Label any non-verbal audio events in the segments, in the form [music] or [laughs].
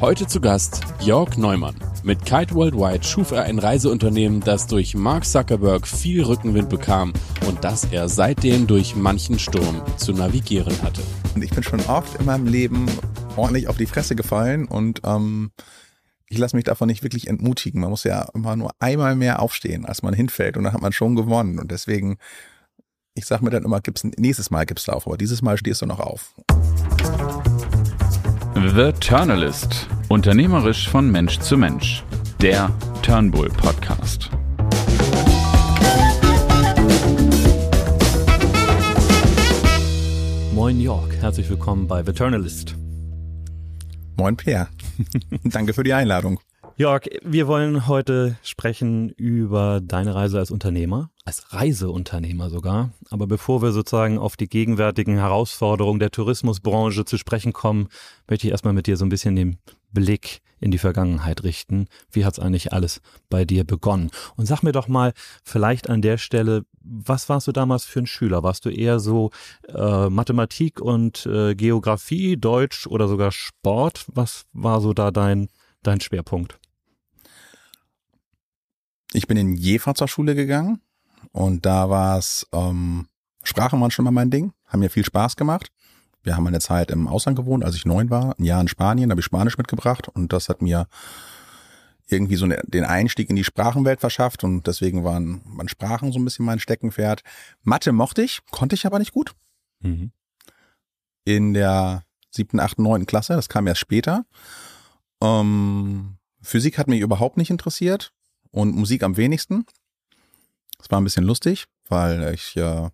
Heute zu Gast Jörg Neumann. Mit Kite Worldwide schuf er ein Reiseunternehmen, das durch Mark Zuckerberg viel Rückenwind bekam und das er seitdem durch manchen Sturm zu navigieren hatte. Ich bin schon oft in meinem Leben ordentlich auf die Fresse gefallen und ähm, ich lasse mich davon nicht wirklich entmutigen. Man muss ja immer nur einmal mehr aufstehen, als man hinfällt und dann hat man schon gewonnen. Und deswegen, ich sage mir dann immer, gibt's nächstes Mal gibt's auf, aber dieses Mal stehst du noch auf. The Turnalist. Unternehmerisch von Mensch zu Mensch. Der Turnbull Podcast. Moin York, herzlich willkommen bei The Turnalist. Moin Peer. [laughs] Danke für die Einladung. Jörg, wir wollen heute sprechen über deine Reise als Unternehmer, als Reiseunternehmer sogar. Aber bevor wir sozusagen auf die gegenwärtigen Herausforderungen der Tourismusbranche zu sprechen kommen, möchte ich erstmal mit dir so ein bisschen den Blick in die Vergangenheit richten. Wie hat's eigentlich alles bei dir begonnen? Und sag mir doch mal vielleicht an der Stelle, was warst du damals für ein Schüler? Warst du eher so äh, Mathematik und äh, Geografie, Deutsch oder sogar Sport? Was war so da dein, dein Schwerpunkt? Ich bin in Jever zur Schule gegangen und da war es ähm, Sprache war schon mal mein Ding, haben mir viel Spaß gemacht. Wir haben eine Zeit im Ausland gewohnt, als ich neun war, ein Jahr in Spanien, da habe ich Spanisch mitgebracht und das hat mir irgendwie so den Einstieg in die Sprachenwelt verschafft und deswegen waren, waren Sprachen so ein bisschen mein Steckenpferd. Mathe mochte ich, konnte ich aber nicht gut. Mhm. In der siebten, achten, neunten Klasse, das kam erst später. Ähm, Physik hat mich überhaupt nicht interessiert und Musik am wenigsten. Das war ein bisschen lustig, weil ich äh,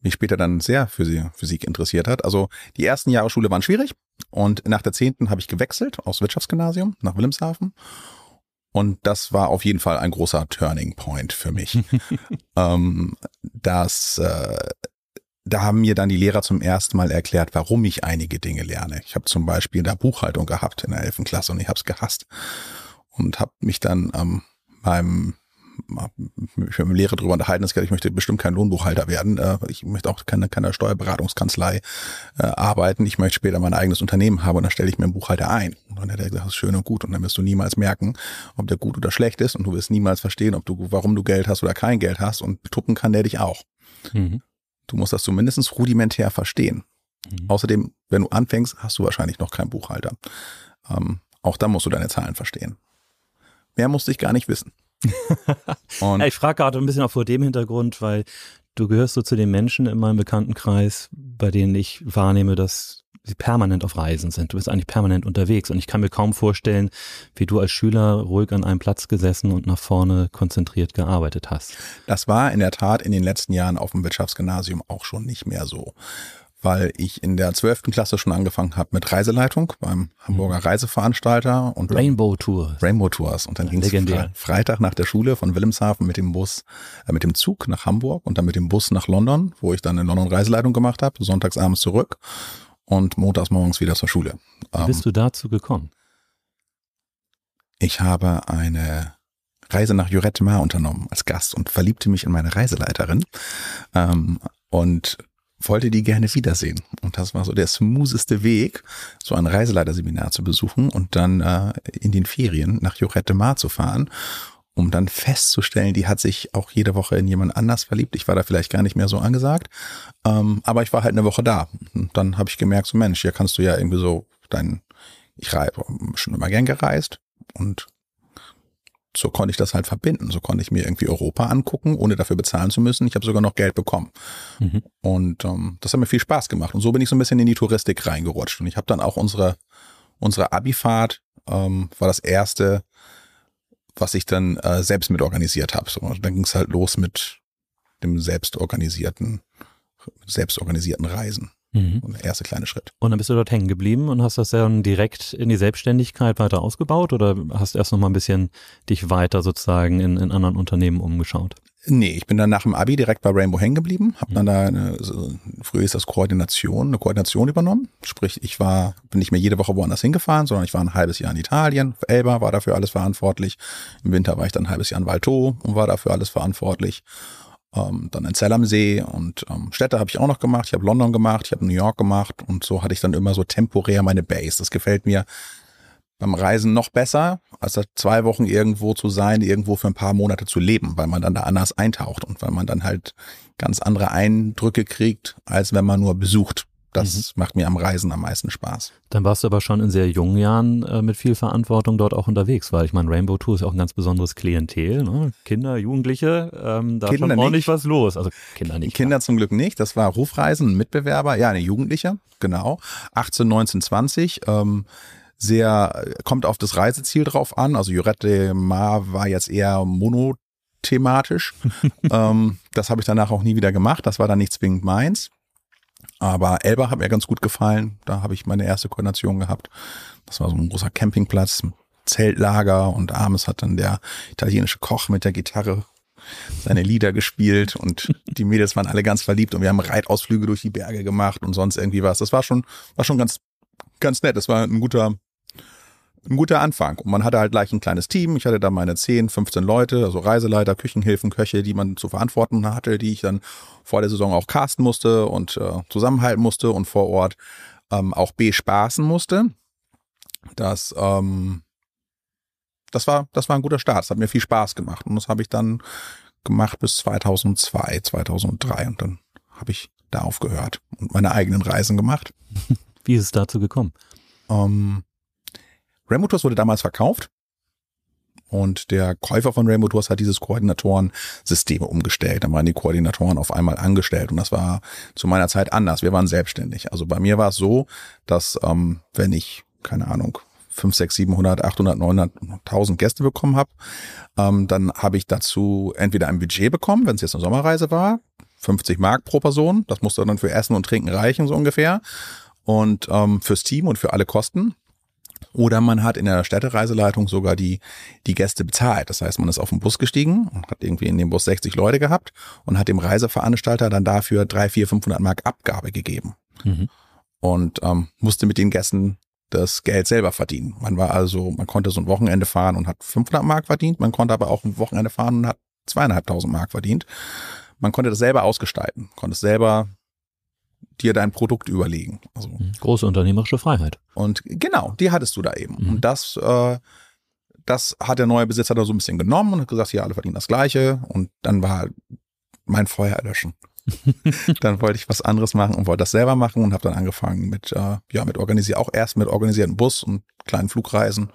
mich später dann sehr für Physik interessiert hat. Also die ersten Jahre Schule waren schwierig und nach der zehnten habe ich gewechselt aus Wirtschaftsgymnasium nach Wilhelmshaven. Und das war auf jeden Fall ein großer Turning Point für mich. [laughs] ähm, das, äh, da haben mir dann die Lehrer zum ersten Mal erklärt, warum ich einige Dinge lerne. Ich habe zum Beispiel da Buchhaltung gehabt in der elften Klasse und ich habe es gehasst und habe mich dann ähm, beim mich mit dem Lehrer darüber unterhalten, ich möchte bestimmt kein Lohnbuchhalter werden. Äh, ich möchte auch keine, keine Steuerberatungskanzlei äh, arbeiten. Ich möchte später mein eigenes Unternehmen haben und dann stelle ich mir einen Buchhalter ein. Und dann hat er gesagt, das ist schön und gut. Und dann wirst du niemals merken, ob der gut oder schlecht ist. Und du wirst niemals verstehen, ob du, warum du Geld hast oder kein Geld hast. Und tuppen kann der dich auch. Mhm. Du musst das zumindest rudimentär verstehen. Mhm. Außerdem, wenn du anfängst, hast du wahrscheinlich noch keinen Buchhalter. Ähm, auch da musst du deine Zahlen verstehen. Mehr musste ich gar nicht wissen. [laughs] ja, ich frage gerade ein bisschen auch vor dem Hintergrund, weil du gehörst so zu den Menschen in meinem Bekanntenkreis, bei denen ich wahrnehme, dass sie permanent auf Reisen sind. Du bist eigentlich permanent unterwegs und ich kann mir kaum vorstellen, wie du als Schüler ruhig an einem Platz gesessen und nach vorne konzentriert gearbeitet hast. Das war in der Tat in den letzten Jahren auf dem Wirtschaftsgymnasium auch schon nicht mehr so weil ich in der zwölften Klasse schon angefangen habe mit Reiseleitung beim Hamburger mhm. Reiseveranstalter und Rainbow Tours. Rainbow Tours und dann ging es Fre Freitag nach der Schule von Wilhelmshaven mit dem Bus, äh, mit dem Zug nach Hamburg und dann mit dem Bus nach London, wo ich dann in London Reiseleitung gemacht habe, sonntags abends zurück und montags morgens wieder zur Schule. Wie bist ähm, du dazu gekommen? Ich habe eine Reise nach Jurette Mar unternommen als Gast und verliebte mich in meine Reiseleiterin. Ähm, und wollte die gerne wiedersehen. Und das war so der smootheste Weg, so ein Reiseleiterseminar zu besuchen und dann äh, in den Ferien nach Jorette Mar zu fahren, um dann festzustellen, die hat sich auch jede Woche in jemand anders verliebt. Ich war da vielleicht gar nicht mehr so angesagt, ähm, aber ich war halt eine Woche da. Und dann habe ich gemerkt, so Mensch, hier kannst du ja irgendwie so dein, ich reibe schon immer gern gereist und so konnte ich das halt verbinden. So konnte ich mir irgendwie Europa angucken, ohne dafür bezahlen zu müssen. Ich habe sogar noch Geld bekommen. Mhm. Und ähm, das hat mir viel Spaß gemacht. Und so bin ich so ein bisschen in die Touristik reingerutscht. Und ich habe dann auch unsere, unsere Abifahrt ähm, war das erste, was ich dann äh, selbst mit organisiert habe. So, dann ging es halt los mit dem selbstorganisierten, selbstorganisierten Reisen. Mhm. Der erste kleine Schritt. Und dann bist du dort hängen geblieben und hast das dann direkt in die Selbstständigkeit weiter ausgebaut oder hast erst noch mal ein bisschen dich weiter sozusagen in, in anderen Unternehmen umgeschaut? Nee, ich bin dann nach dem Abi direkt bei Rainbow hängen geblieben, habe dann da eine, so, früher ist das Koordination, eine Koordination übernommen. Sprich, ich war, bin nicht mehr jede Woche woanders hingefahren, sondern ich war ein halbes Jahr in Italien. Elba war dafür alles verantwortlich. Im Winter war ich dann ein halbes Jahr in Valto und war dafür alles verantwortlich ähm, dann in Zell am See und ähm, Städte habe ich auch noch gemacht. Ich habe London gemacht, ich habe New York gemacht und so hatte ich dann immer so temporär meine Base. Das gefällt mir beim Reisen noch besser, als zwei Wochen irgendwo zu sein, irgendwo für ein paar Monate zu leben, weil man dann da anders eintaucht und weil man dann halt ganz andere Eindrücke kriegt, als wenn man nur besucht. Das mhm. macht mir am Reisen am meisten Spaß. Dann warst du aber schon in sehr jungen Jahren äh, mit viel Verantwortung dort auch unterwegs, weil ich meine, Rainbow Tour ist auch ein ganz besonderes Klientel. Ne? Kinder, Jugendliche, ähm, da Kinder schon ordentlich nicht. was los. Also Kinder nicht. Kinder klar. zum Glück nicht. Das war Rufreisen, ein Mitbewerber, ja, eine Jugendliche, genau. 18, 19, 20. Ähm, sehr, kommt auf das Reiseziel drauf an. Also Jurette Mar war jetzt eher monothematisch. [laughs] ähm, das habe ich danach auch nie wieder gemacht. Das war dann nicht zwingend meins. Aber Elba hat mir ganz gut gefallen. Da habe ich meine erste Koordination gehabt. Das war so ein großer Campingplatz, Zeltlager und abends hat dann der italienische Koch mit der Gitarre seine Lieder gespielt und [laughs] die Mädels waren alle ganz verliebt und wir haben Reitausflüge durch die Berge gemacht und sonst irgendwie was. Das war schon, war schon ganz, ganz nett. Das war ein guter, ein guter Anfang. Und man hatte halt gleich ein kleines Team. Ich hatte da meine 10, 15 Leute, also Reiseleiter, Küchenhilfen, Köche, die man zu verantworten hatte, die ich dann vor der Saison auch casten musste und äh, zusammenhalten musste und vor Ort ähm, auch bespaßen musste. Das, ähm, das war, das war ein guter Start. Das hat mir viel Spaß gemacht. Und das habe ich dann gemacht bis 2002, 2003. Und dann habe ich da aufgehört und meine eigenen Reisen gemacht. [laughs] Wie ist es dazu gekommen? Ähm, Rainbow Tours wurde damals verkauft und der Käufer von Rainbow Tours hat dieses Koordinatorensystem umgestellt. Da waren die Koordinatoren auf einmal angestellt und das war zu meiner Zeit anders. Wir waren selbstständig. Also bei mir war es so, dass ähm, wenn ich, keine Ahnung, 5, 6, 700, 800, 900, 1000 Gäste bekommen habe, ähm, dann habe ich dazu entweder ein Budget bekommen, wenn es jetzt eine Sommerreise war, 50 Mark pro Person. Das musste dann für Essen und Trinken reichen, so ungefähr. Und ähm, fürs Team und für alle Kosten. Oder man hat in der Städtereiseleitung sogar die, die Gäste bezahlt. Das heißt, man ist auf den Bus gestiegen und hat irgendwie in dem Bus 60 Leute gehabt und hat dem Reiseveranstalter dann dafür 3, 4, 500 Mark Abgabe gegeben. Mhm. Und ähm, musste mit den Gästen das Geld selber verdienen. Man war also, man konnte so ein Wochenende fahren und hat 500 Mark verdient. Man konnte aber auch ein Wochenende fahren und hat zweieinhalbtausend Mark verdient. Man konnte das selber ausgestalten, konnte es selber dir dein Produkt überlegen. Also, mhm. Große unternehmerische Freiheit. Und genau, die hattest du da eben. Mhm. Und das, äh, das hat der neue Besitzer da so ein bisschen genommen und hat gesagt, ja, alle verdienen das Gleiche. Und dann war mein Feuer erlöschen. [laughs] dann wollte ich was anderes machen und wollte das selber machen und habe dann angefangen mit, äh, ja, mit organisiert, auch erst mit organisierten Bus und kleinen Flugreisen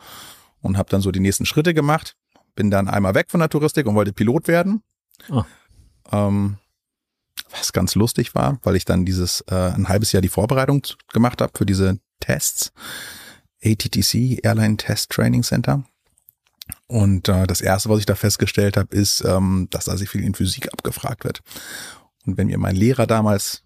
und habe dann so die nächsten Schritte gemacht. Bin dann einmal weg von der Touristik und wollte Pilot werden. Oh. Ähm, was ganz lustig war, weil ich dann dieses äh, ein halbes Jahr die Vorbereitung gemacht habe für diese Tests. ATTC, Airline Test Training Center. Und äh, das erste, was ich da festgestellt habe, ist, ähm, dass da sehr viel in Physik abgefragt wird. Und wenn mir mein Lehrer damals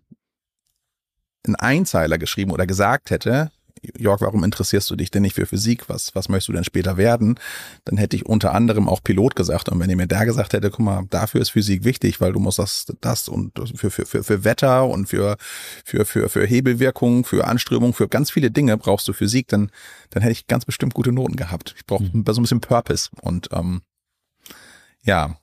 einen Einzeiler geschrieben oder gesagt hätte, Jörg, warum interessierst du dich denn nicht für Physik? Was, was möchtest du denn später werden? Dann hätte ich unter anderem auch Pilot gesagt. Und wenn ihr mir da gesagt hätte, guck mal, dafür ist Physik wichtig, weil du musst das, das und für, für, für, für Wetter und für, für, für, für Hebelwirkung, für Anströmung, für ganz viele Dinge brauchst du Physik, dann, dann hätte ich ganz bestimmt gute Noten gehabt. Ich brauche mhm. so ein bisschen Purpose. Und ähm, ja,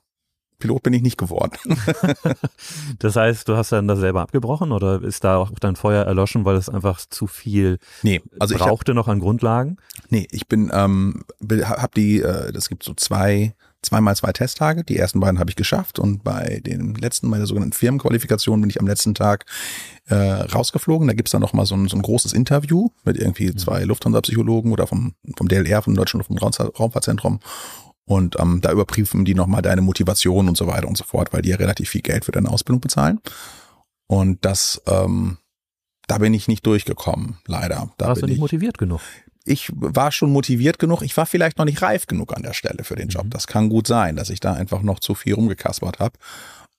Pilot bin ich nicht geworden. [laughs] das heißt, du hast dann das selber abgebrochen oder ist da auch dein Feuer erloschen, weil es einfach zu viel nee, also brauchte ich hab, noch an Grundlagen? Nee, ich bin, ähm, hab die, äh, das gibt so zwei, zweimal zwei Testtage. Die ersten beiden habe ich geschafft und bei den letzten, bei der sogenannten Firmenqualifikation bin ich am letzten Tag äh, rausgeflogen. Da gibt's dann noch mal so ein, so ein großes Interview mit irgendwie mhm. zwei Lufthansa-Psychologen oder vom, vom DLR, vom Deutschen Luft- und Raumfahrtzentrum und ähm, da überprüfen die nochmal deine Motivation und so weiter und so fort, weil die ja relativ viel Geld für deine Ausbildung bezahlen. Und das, ähm, da bin ich nicht durchgekommen, leider. Da Warst du nicht ich, motiviert genug? Ich war schon motiviert genug. Ich war vielleicht noch nicht reif genug an der Stelle für den Job. Mhm. Das kann gut sein, dass ich da einfach noch zu viel rumgekaspert habe.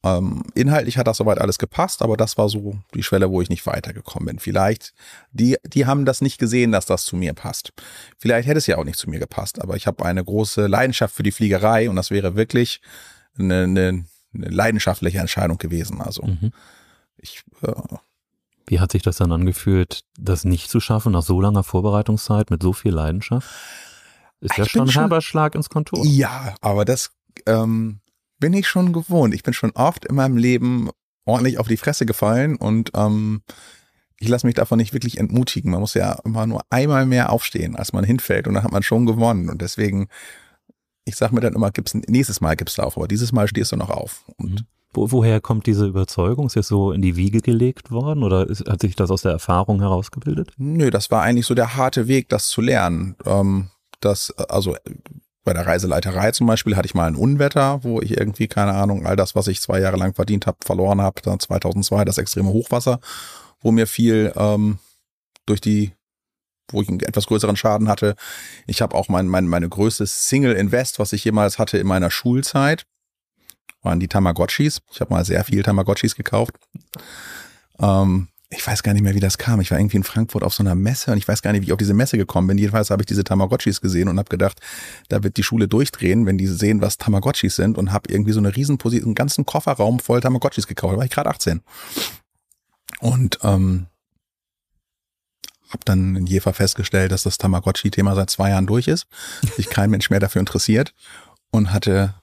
Ähm, inhaltlich hat das soweit alles gepasst, aber das war so die Schwelle, wo ich nicht weitergekommen bin. Vielleicht, die, die haben das nicht gesehen, dass das zu mir passt. Vielleicht hätte es ja auch nicht zu mir gepasst, aber ich habe eine große Leidenschaft für die Fliegerei und das wäre wirklich eine, eine, eine leidenschaftliche Entscheidung gewesen. Also mhm. ich äh, wie hat sich das dann angefühlt, das nicht zu schaffen nach so langer Vorbereitungszeit mit so viel Leidenschaft? Ist ja schon ein herber Schlag ins Kontor. Ja, aber das ähm, bin ich schon gewohnt. Ich bin schon oft in meinem Leben ordentlich auf die Fresse gefallen und ähm, ich lasse mich davon nicht wirklich entmutigen. Man muss ja immer nur einmal mehr aufstehen, als man hinfällt und dann hat man schon gewonnen. Und deswegen, ich sage mir dann immer, gibt's nächstes Mal gibst du auf, aber dieses Mal stehst du noch auf. Und mhm. Wo, woher kommt diese Überzeugung? Ist das so in die Wiege gelegt worden oder ist, hat sich das aus der Erfahrung herausgebildet? Nö, das war eigentlich so der harte Weg, das zu lernen. Ähm, das, also bei der Reiseleiterei zum Beispiel hatte ich mal ein Unwetter, wo ich irgendwie, keine Ahnung, all das, was ich zwei Jahre lang verdient habe, verloren habe. Dann 2002 das extreme Hochwasser, wo mir viel ähm, durch die wo ich einen etwas größeren Schaden hatte. Ich habe auch mein, mein, meine größte Single Invest, was ich jemals hatte in meiner Schulzeit waren die Tamagotchis. Ich habe mal sehr viel Tamagotchis gekauft. Ähm, ich weiß gar nicht mehr, wie das kam. Ich war irgendwie in Frankfurt auf so einer Messe und ich weiß gar nicht, wie ich auf diese Messe gekommen bin. Jedenfalls habe ich diese Tamagotchis gesehen und habe gedacht, da wird die Schule durchdrehen, wenn die sehen, was Tamagotchis sind und habe irgendwie so eine Riesenposition, einen ganzen Kofferraum voll Tamagotchis gekauft. Da war ich gerade 18. Und ähm, habe dann in Jever festgestellt, dass das Tamagotchi-Thema seit zwei Jahren durch ist, sich kein Mensch mehr dafür interessiert und hatte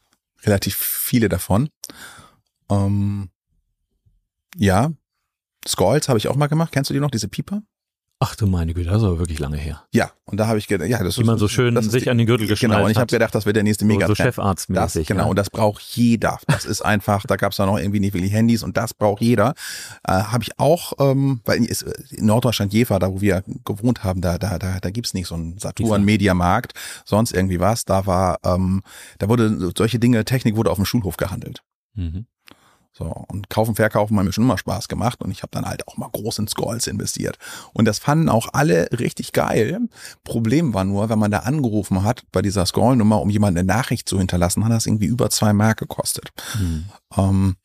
relativ viele davon. Ähm, ja, Skulls habe ich auch mal gemacht. Kennst du die noch, diese Pieper? Ach du meine Güte, das ist aber wirklich lange her. Ja, und da habe ich gedacht, ja, das Wie ist man so schön sich die, an den Gürtel geschnallt Genau, und ich habe gedacht, das wird der nächste mega so, so Chefarztmäßig. Das, genau, ja. und das braucht jeder. Das ist einfach, da gab es ja noch irgendwie nicht wirklich Handys und das braucht jeder. Äh, habe ich auch, ähm, weil in, in Norddeutschland Jever, da wo wir gewohnt haben, da, da, da, da gibt's nicht so einen Saturn-Mediamarkt, sonst irgendwie was. Da war, ähm, da wurde solche Dinge, Technik wurde auf dem Schulhof gehandelt. Mhm. So, und kaufen, verkaufen haben mir schon immer Spaß gemacht und ich habe dann halt auch mal groß in Skulls investiert. Und das fanden auch alle richtig geil. Problem war nur, wenn man da angerufen hat bei dieser Skull-Nummer, um jemand eine Nachricht zu hinterlassen, hat das irgendwie über zwei Mark gekostet. Mhm. Ähm,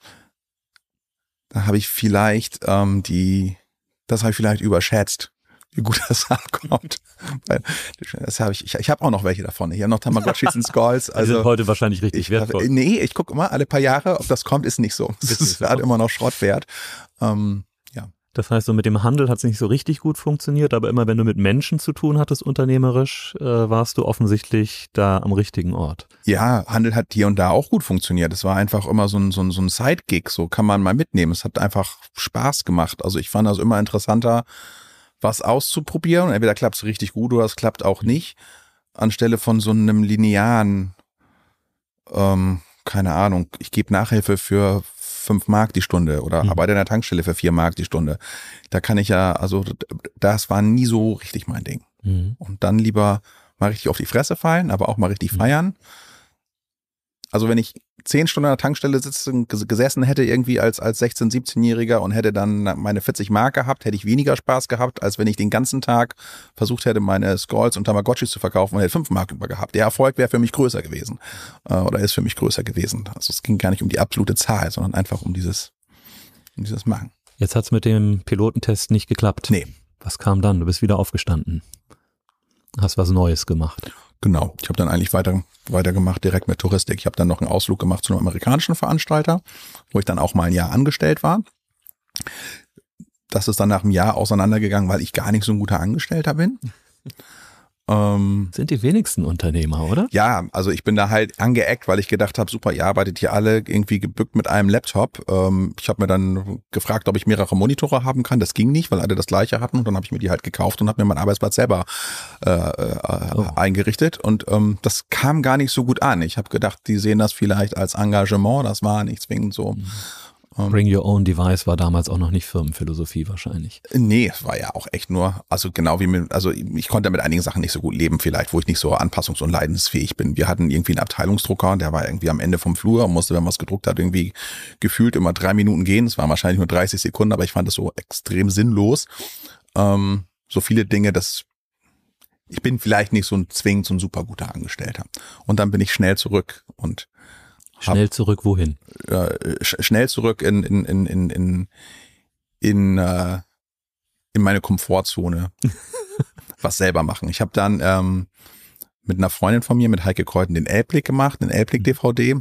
da habe ich vielleicht ähm, die, das habe ich vielleicht überschätzt, wie gut das [laughs] ankommt. Das habe ich, ich, ich habe auch noch welche davon. Ich habe noch Tamagotchis und Skulls. Die sind Also heute wahrscheinlich richtig ich, wertvoll. nee, ich gucke immer alle paar Jahre, ob das kommt, ist nicht so. [laughs] Es Ist halt immer noch Schrottwert. Ähm, Das heißt, so mit dem Handel hat es nicht so richtig gut funktioniert, aber immer wenn du mit Menschen zu tun hattest, unternehmerisch, äh, warst du offensichtlich da am richtigen Ort. ja, Handel hat hier und da auch gut funktioniert. Es war einfach immer so ein, so ein, so ein Side-Gig, so kann man mal mitnehmen. Es hat einfach Spaß gemacht. Also ich fand das immer interessanter, was auszuprobieren. Entweder klappt es richtig gut oder es klappt auch nicht. Anstelle von so einem linearen, ähm, keine Ahnung, ich gebe Nachhilfe für fünf Mark die Stunde oder Hm. arbeite in der Tankstelle für vier Mark die Stunde. Da kann ich ja, also das war nie so richtig mein Ding. Mhm. Und dann lieber mal richtig auf die Fresse fallen, aber auch mal richtig Mhm. feiern. Also wenn ich zehn Stunden an der Tankstelle sitzen, ges- gesessen hätte irgendwie als, als 16-, 17-Jähriger und hätte dann meine 40 Mark gehabt, hätte ich weniger Spaß gehabt, als wenn ich den ganzen Tag versucht hätte, meine Skulls und Tamagotchis zu verkaufen und hätte fünf Mark über gehabt. Der Erfolg wäre für mich größer gewesen. Äh, oder ist für mich größer gewesen. Also es ging gar nicht um die absolute Zahl, sondern einfach um dieses, um dieses Machen. Jetzt hat's mit dem Pilotentest nicht geklappt. Nee. Was kam dann? Du bist wieder aufgestanden. Hast was Neues gemacht. Genau. Ich habe dann eigentlich weiter weitergemacht direkt mit Touristik. Ich habe dann noch einen Ausflug gemacht zu einem amerikanischen Veranstalter, wo ich dann auch mal ein Jahr angestellt war. Das ist dann nach einem Jahr auseinandergegangen, weil ich gar nicht so ein guter Angestellter bin. Ähm, Sind die wenigsten Unternehmer, oder? ja, also ich bin da halt angeeckt, weil ich gedacht habe, super, ihr arbeitet hier alle irgendwie gebückt mit einem Laptop. Ähm, ich habe mir dann gefragt, ob ich mehrere Monitore haben kann. Das ging nicht, weil alle das gleiche hatten. Und dann habe ich mir die halt gekauft und habe mir meinen Arbeitsplatz selber äh, äh, Oh. eingerichtet. Und ähm, das kam gar nicht so gut an. Ich habe gedacht, die sehen das vielleicht als Engagement. Das war nicht zwingend so. Bring Your Own Device war damals auch noch nicht Firmenphilosophie wahrscheinlich. Nee, es war ja auch echt nur, also genau wie mit, also ich konnte mit einigen Sachen nicht so gut leben, vielleicht, wo ich nicht so anpassungs- und leidensfähig bin. Wir hatten irgendwie einen Abteilungsdrucker, der war irgendwie am Ende vom Flur und musste, wenn man was gedruckt hat, irgendwie gefühlt immer drei Minuten gehen. Es waren wahrscheinlich nur 30 Sekunden, aber ich fand das so extrem sinnlos. Ähm, so viele Dinge, dass ich bin vielleicht nicht so ein zwingend so ein super guter Angestellter. Und dann bin ich schnell zurück und Schnell zurück wohin? äh, sch schnell zurück in in in in in in, äh, in meine Komfortzone [laughs] was selber machen. Ich habe dann ähm, mit einer Freundin von mir, mit Heike Kreuten, den Elbblick gemacht, den Elbblick DVD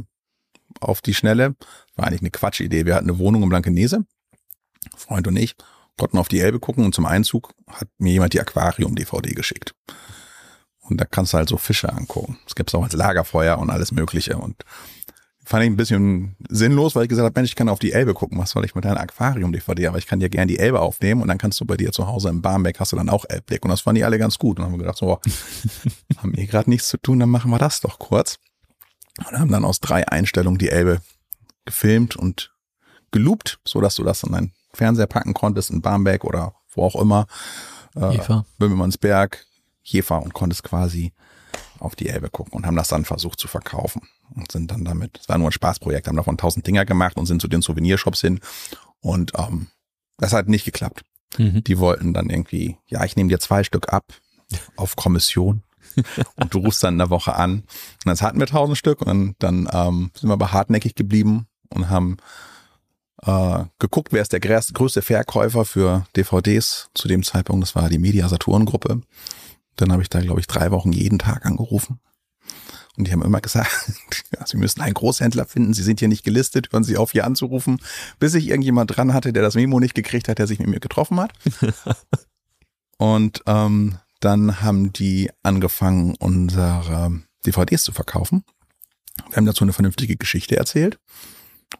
auf die Schnelle. War eigentlich eine Quatschidee. Wir hatten eine Wohnung in Blankenese, Freund und ich, konnten auf die Elbe gucken und zum Einzug hat mir jemand die Aquarium-DVD geschickt. Und da kannst du halt so Fische angucken. Das gibt's auch als Lagerfeuer und alles Mögliche. Und fand ich ein bisschen sinnlos, weil ich gesagt habe, Mensch, ich kann auf die Elbe gucken. Was soll ich mit deinem Aquarium-DVD? Aber ich kann dir gerne die Elbe aufnehmen und dann kannst du bei dir zu Hause im Barmbek hast du dann auch Elbblick. Und das fanden die alle ganz gut. Und dann haben wir gedacht, so, [laughs] haben wir gerade nichts zu tun, dann machen wir das doch kurz. Und haben dann aus drei Einstellungen die Elbe gefilmt und geloopt, so dass du das in deinen Fernseher packen konntest, in Barmbek oder wo auch immer. Äh, Jever. Böhmermannsberg, Jever und konntest quasi auf die Elbe gucken und haben das dann versucht zu verkaufen und sind dann damit, es war nur ein Spaßprojekt, haben davon tausend Dinger gemacht und sind zu den Souvenirshops hin und ähm, das hat nicht geklappt. Mhm. Die wollten dann irgendwie, ja, ich nehme dir zwei Stück ab auf Kommission [laughs] und du rufst dann in der Woche an und das hatten wir tausend Stück und dann, ähm, sind wir aber hartnäckig geblieben und haben äh, geguckt, wer ist der größte größte Verkäufer für DVDs zu dem Zeitpunkt. Das war die Media Saturn Gruppe. Dann habe ich da, glaube ich, drei Wochen jeden Tag angerufen. Und die haben immer gesagt, [laughs] ja, Sie müssen einen Großhändler finden, Sie sind hier nicht gelistet, hören Sie auf, hier anzurufen, bis ich irgendjemand dran hatte, der das Memo nicht gekriegt hat, der sich mit mir getroffen hat. [laughs] Und ähm, dann haben die angefangen, unsere DVDs zu verkaufen. Wir haben dazu eine vernünftige Geschichte erzählt.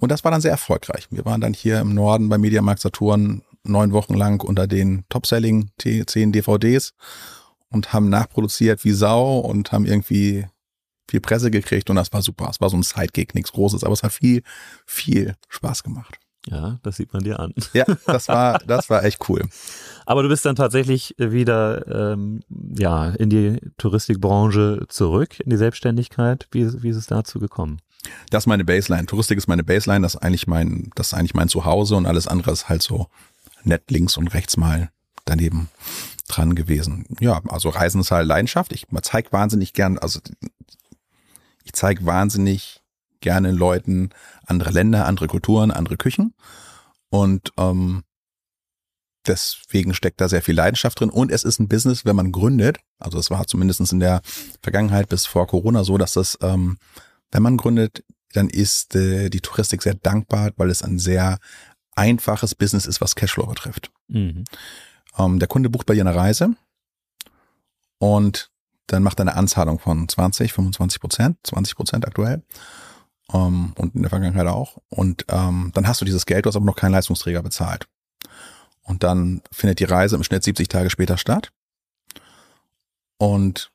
Und das war dann sehr erfolgreich. Wir waren dann hier im Norden bei Mediamarkt Saturn neun Wochen lang unter den Top-Selling 10 DVDs und haben nachproduziert wie Sau und haben irgendwie viel Presse gekriegt und das war super. Es war so ein Sidekick, nichts Großes, aber es hat viel, viel Spaß gemacht. Ja, das sieht man dir an. Ja, das war, das war echt cool. Aber du bist dann tatsächlich wieder ähm, ja in die Touristikbranche zurück, in die Selbstständigkeit. Wie, wie ist es dazu gekommen? Das ist meine Baseline. Touristik ist meine Baseline, das ist eigentlich mein, das ist eigentlich mein Zuhause und alles andere ist halt so nett links und rechts mal daneben dran gewesen. Ja, also Reisen ist halt Leidenschaft. Ich zeige wahnsinnig gern, also ich zeige wahnsinnig gerne Leuten andere Länder, andere Kulturen, andere Küchen. Und ähm, deswegen steckt da sehr viel Leidenschaft drin. Und es ist ein Business, wenn man gründet. Also es war zumindest in der Vergangenheit bis vor Corona so, dass das, ähm, wenn man gründet, dann ist äh, die Touristik sehr dankbar, weil es ein sehr einfaches Business ist, was Cashflow betrifft. Mhm. Ähm, der Kunde bucht bei dir eine Reise und dann macht er eine Anzahlung von 20, 25 Prozent, 20 Prozent aktuell ähm, und in der Vergangenheit auch. Und ähm, dann hast du dieses Geld, du hast aber noch keinen Leistungsträger bezahlt. Und dann findet die Reise im Schnitt 70 Tage später statt. Und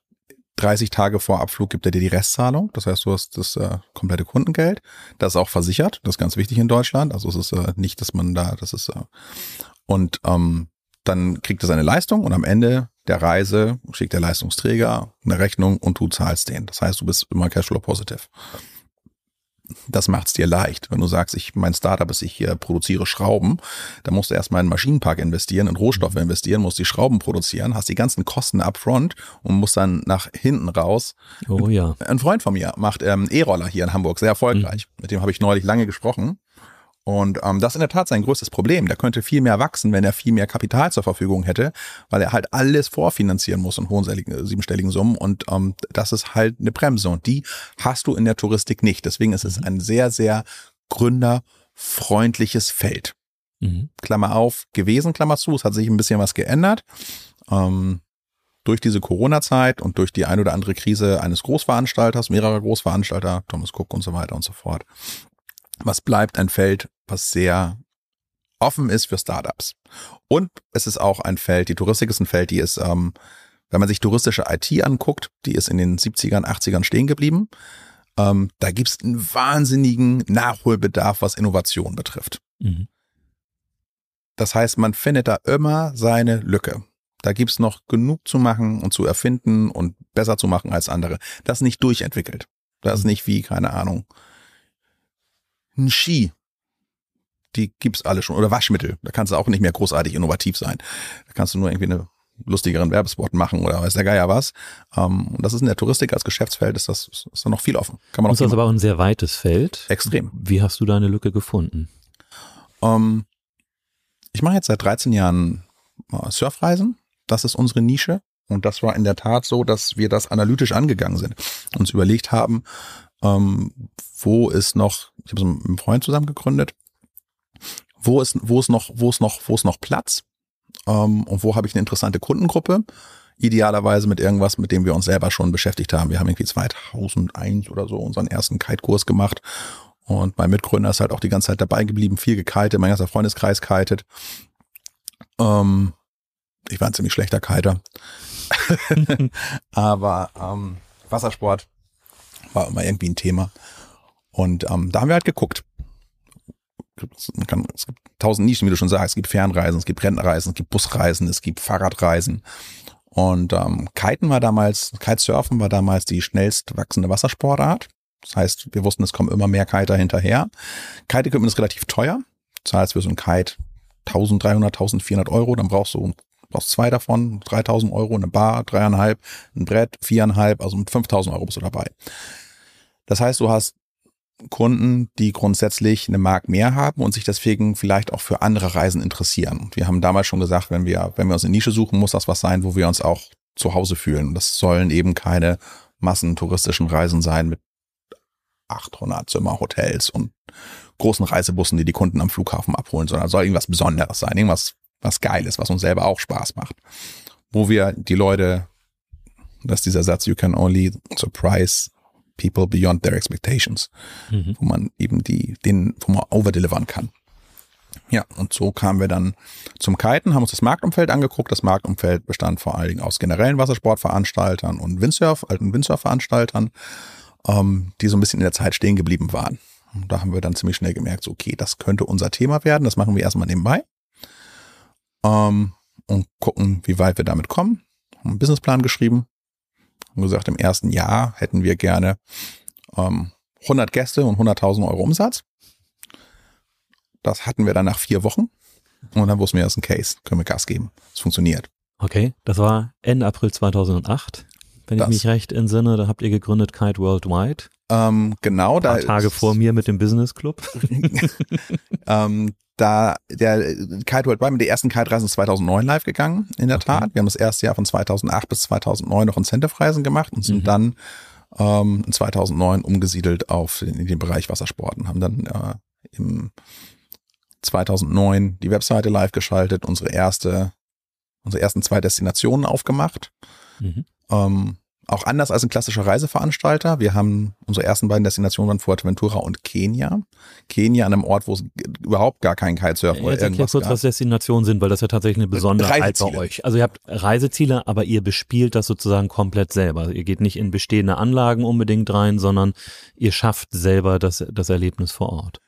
30 Tage vor Abflug gibt er dir die Restzahlung. Das heißt, du hast das äh, komplette Kundengeld. Das ist auch versichert. Das ist ganz wichtig in Deutschland. Also es ist äh, nicht, dass man da, das ist äh, und ähm, dann kriegt er seine Leistung und am Ende der Reise schickt der Leistungsträger eine Rechnung und du zahlst den. Das heißt, du bist immer Cashflow positive. Das macht's dir leicht. Wenn du sagst, ich, mein Startup ist, ich hier produziere Schrauben, dann musst du erstmal in einen Maschinenpark investieren, in Rohstoffe investieren, musst die Schrauben produzieren, hast die ganzen Kosten upfront und musst dann nach hinten raus. Oh ja. Ein Freund von mir macht ähm, E-Roller hier in Hamburg, sehr erfolgreich. Mit dem habe ich neulich lange gesprochen. Und ähm, das ist in der Tat sein größtes Problem. Der könnte viel mehr wachsen, wenn er viel mehr Kapital zur Verfügung hätte, weil er halt alles vorfinanzieren muss in hohen äh, siebenstelligen Summen. Und ähm, das ist halt eine Bremse. Und die hast du in der Touristik nicht. Deswegen ist es ein sehr, sehr gründerfreundliches Feld. Mhm. Klammer auf, gewesen, Klammer zu. Es hat sich ein bisschen was geändert. Ähm, durch diese Corona-Zeit und durch die ein oder andere Krise eines Großveranstalters, mehrerer Großveranstalter, Thomas Cook und so weiter und so fort. Was bleibt ein Feld, was sehr offen ist für Startups. Und es ist auch ein Feld, die Touristik ist ein Feld, die ist, ähm, wenn man sich touristische IT anguckt, die ist in den 70ern, 80ern stehen geblieben. Ähm, da gibt es einen wahnsinnigen Nachholbedarf, was Innovation betrifft. Mhm. Das heißt, man findet da immer seine Lücke. Da gibt's noch genug zu machen und zu erfinden und besser zu machen als andere. Das ist nicht durchentwickelt. Das ist nicht wie, keine Ahnung, Ski. Die gibt's alle schon. Oder Waschmittel. Da kannst du auch nicht mehr großartig innovativ sein. Da kannst du nur irgendwie eine lustigeren Werbespot machen oder weiß der Geier was. Ähm, und das ist in der Touristik als Geschäftsfeld, ist das ist da noch viel offen. Kann man Das ist viel aber auch ein sehr weites Feld. Extrem. Wie hast du deine Lücke gefunden? Ähm, ich mache jetzt seit 13 Jahren äh, Surfreisen. Das ist unsere Nische. Und das war in der Tat so, dass wir das analytisch angegangen sind. Uns überlegt haben, ähm, wo ist noch, ich habe es mit einem Freund zusammen gegründet, wo ist, wo ist noch, wo ist noch, wo ist noch Platz? Ähm, und wo habe ich eine interessante Kundengruppe? Idealerweise mit irgendwas, mit dem wir uns selber schon beschäftigt haben. Wir haben irgendwie 2001 oder so unseren ersten Kite-Kurs gemacht. Und mein Mitgründer ist halt auch die ganze Zeit dabei geblieben, viel gekitet, mein ganzer Freundeskreis kitet. Ähm, ich war ein ziemlich schlechter Kiter. [laughs] Aber ähm, Wassersport war immer irgendwie ein Thema. Und ähm, da haben wir halt geguckt. Kann, es gibt tausend Nischen, wie du schon sagst. Es gibt Fernreisen, es gibt Rentnerreisen, es gibt Busreisen, es gibt Fahrradreisen. Und ähm, Kiten war damals, Kitesurfen war damals die schnellst wachsende Wassersportart. Das heißt, wir wussten, es kommen immer mehr Kiter hinterher. Kite-Equipment ist relativ teuer. Das heißt, für so ein Kite 1300, 1400 Euro, dann brauchst du brauchst zwei davon, 3000 Euro, eine Bar, dreieinhalb, ein Brett, viereinhalb, also mit 5000 Euro bist du dabei. Das heißt, du hast Kunden, die grundsätzlich eine Mark mehr haben und sich deswegen vielleicht auch für andere Reisen interessieren. Und wir haben damals schon gesagt, wenn wir, wenn wir uns eine Nische suchen, muss das was sein, wo wir uns auch zu Hause fühlen. Das sollen eben keine massentouristischen Reisen sein mit 800 Zimmer Hotels und großen Reisebussen, die die Kunden am Flughafen abholen, sondern soll irgendwas Besonderes sein, irgendwas, was geil ist, was uns selber auch Spaß macht. Wo wir die Leute, das ist dieser Satz, you can only surprise people beyond their expectations, mhm. wo man eben die, den, wo man overdelivern kann. Ja, und so kamen wir dann zum Kiten, haben uns das Marktumfeld angeguckt. Das Marktumfeld bestand vor allen Dingen aus generellen Wassersportveranstaltern und Windsurf, alten Windsurfveranstaltern, ähm, die so ein bisschen in der Zeit stehen geblieben waren. Und da haben wir dann ziemlich schnell gemerkt, so, okay, das könnte unser Thema werden. Das machen wir erstmal nebenbei. Ähm, und gucken, wie weit wir damit kommen. Haben einen Businessplan geschrieben, und gesagt, im ersten Jahr hätten wir gerne ähm, 100 Gäste und 100.000 Euro Umsatz. Das hatten wir dann nach vier Wochen. Und dann wussten wir, das ist ein Case, können wir Gas geben. Es funktioniert. Okay, das war Ende April 2008, wenn das. ich mich recht entsinne. Da habt ihr gegründet Kite Worldwide. Ähm, genau, da. Ein paar Tage vor mir mit dem Business Club. [laughs] [laughs] ähm, da der Kite World mit der ersten Kite-Reisen 2009 live gegangen, in der okay. Tat. Wir haben das erste Jahr von 2008 bis 2009 noch Incentive-Reisen gemacht und sind mhm. dann ähm, 2009 umgesiedelt auf in, den Bereich Wassersporten, haben dann äh, im 2009 die Webseite live geschaltet, unsere erste, unsere ersten zwei Destinationen aufgemacht. Mhm. Ähm, auch anders als ein klassischer Reiseveranstalter. Wir haben unsere ersten beiden Destinationen waren Fuerteventura und Kenia. Kenia an einem Ort, wo es überhaupt gar keinen Kitesurf oder irgendwas kurz, gab. was Destinationen sind, weil das ja tatsächlich eine Besonderheit bei euch. Also ihr habt Reiseziele, aber ihr bespielt das sozusagen komplett selber. Ihr geht nicht in bestehende Anlagen unbedingt rein, sondern ihr schafft selber das, das Erlebnis vor Ort.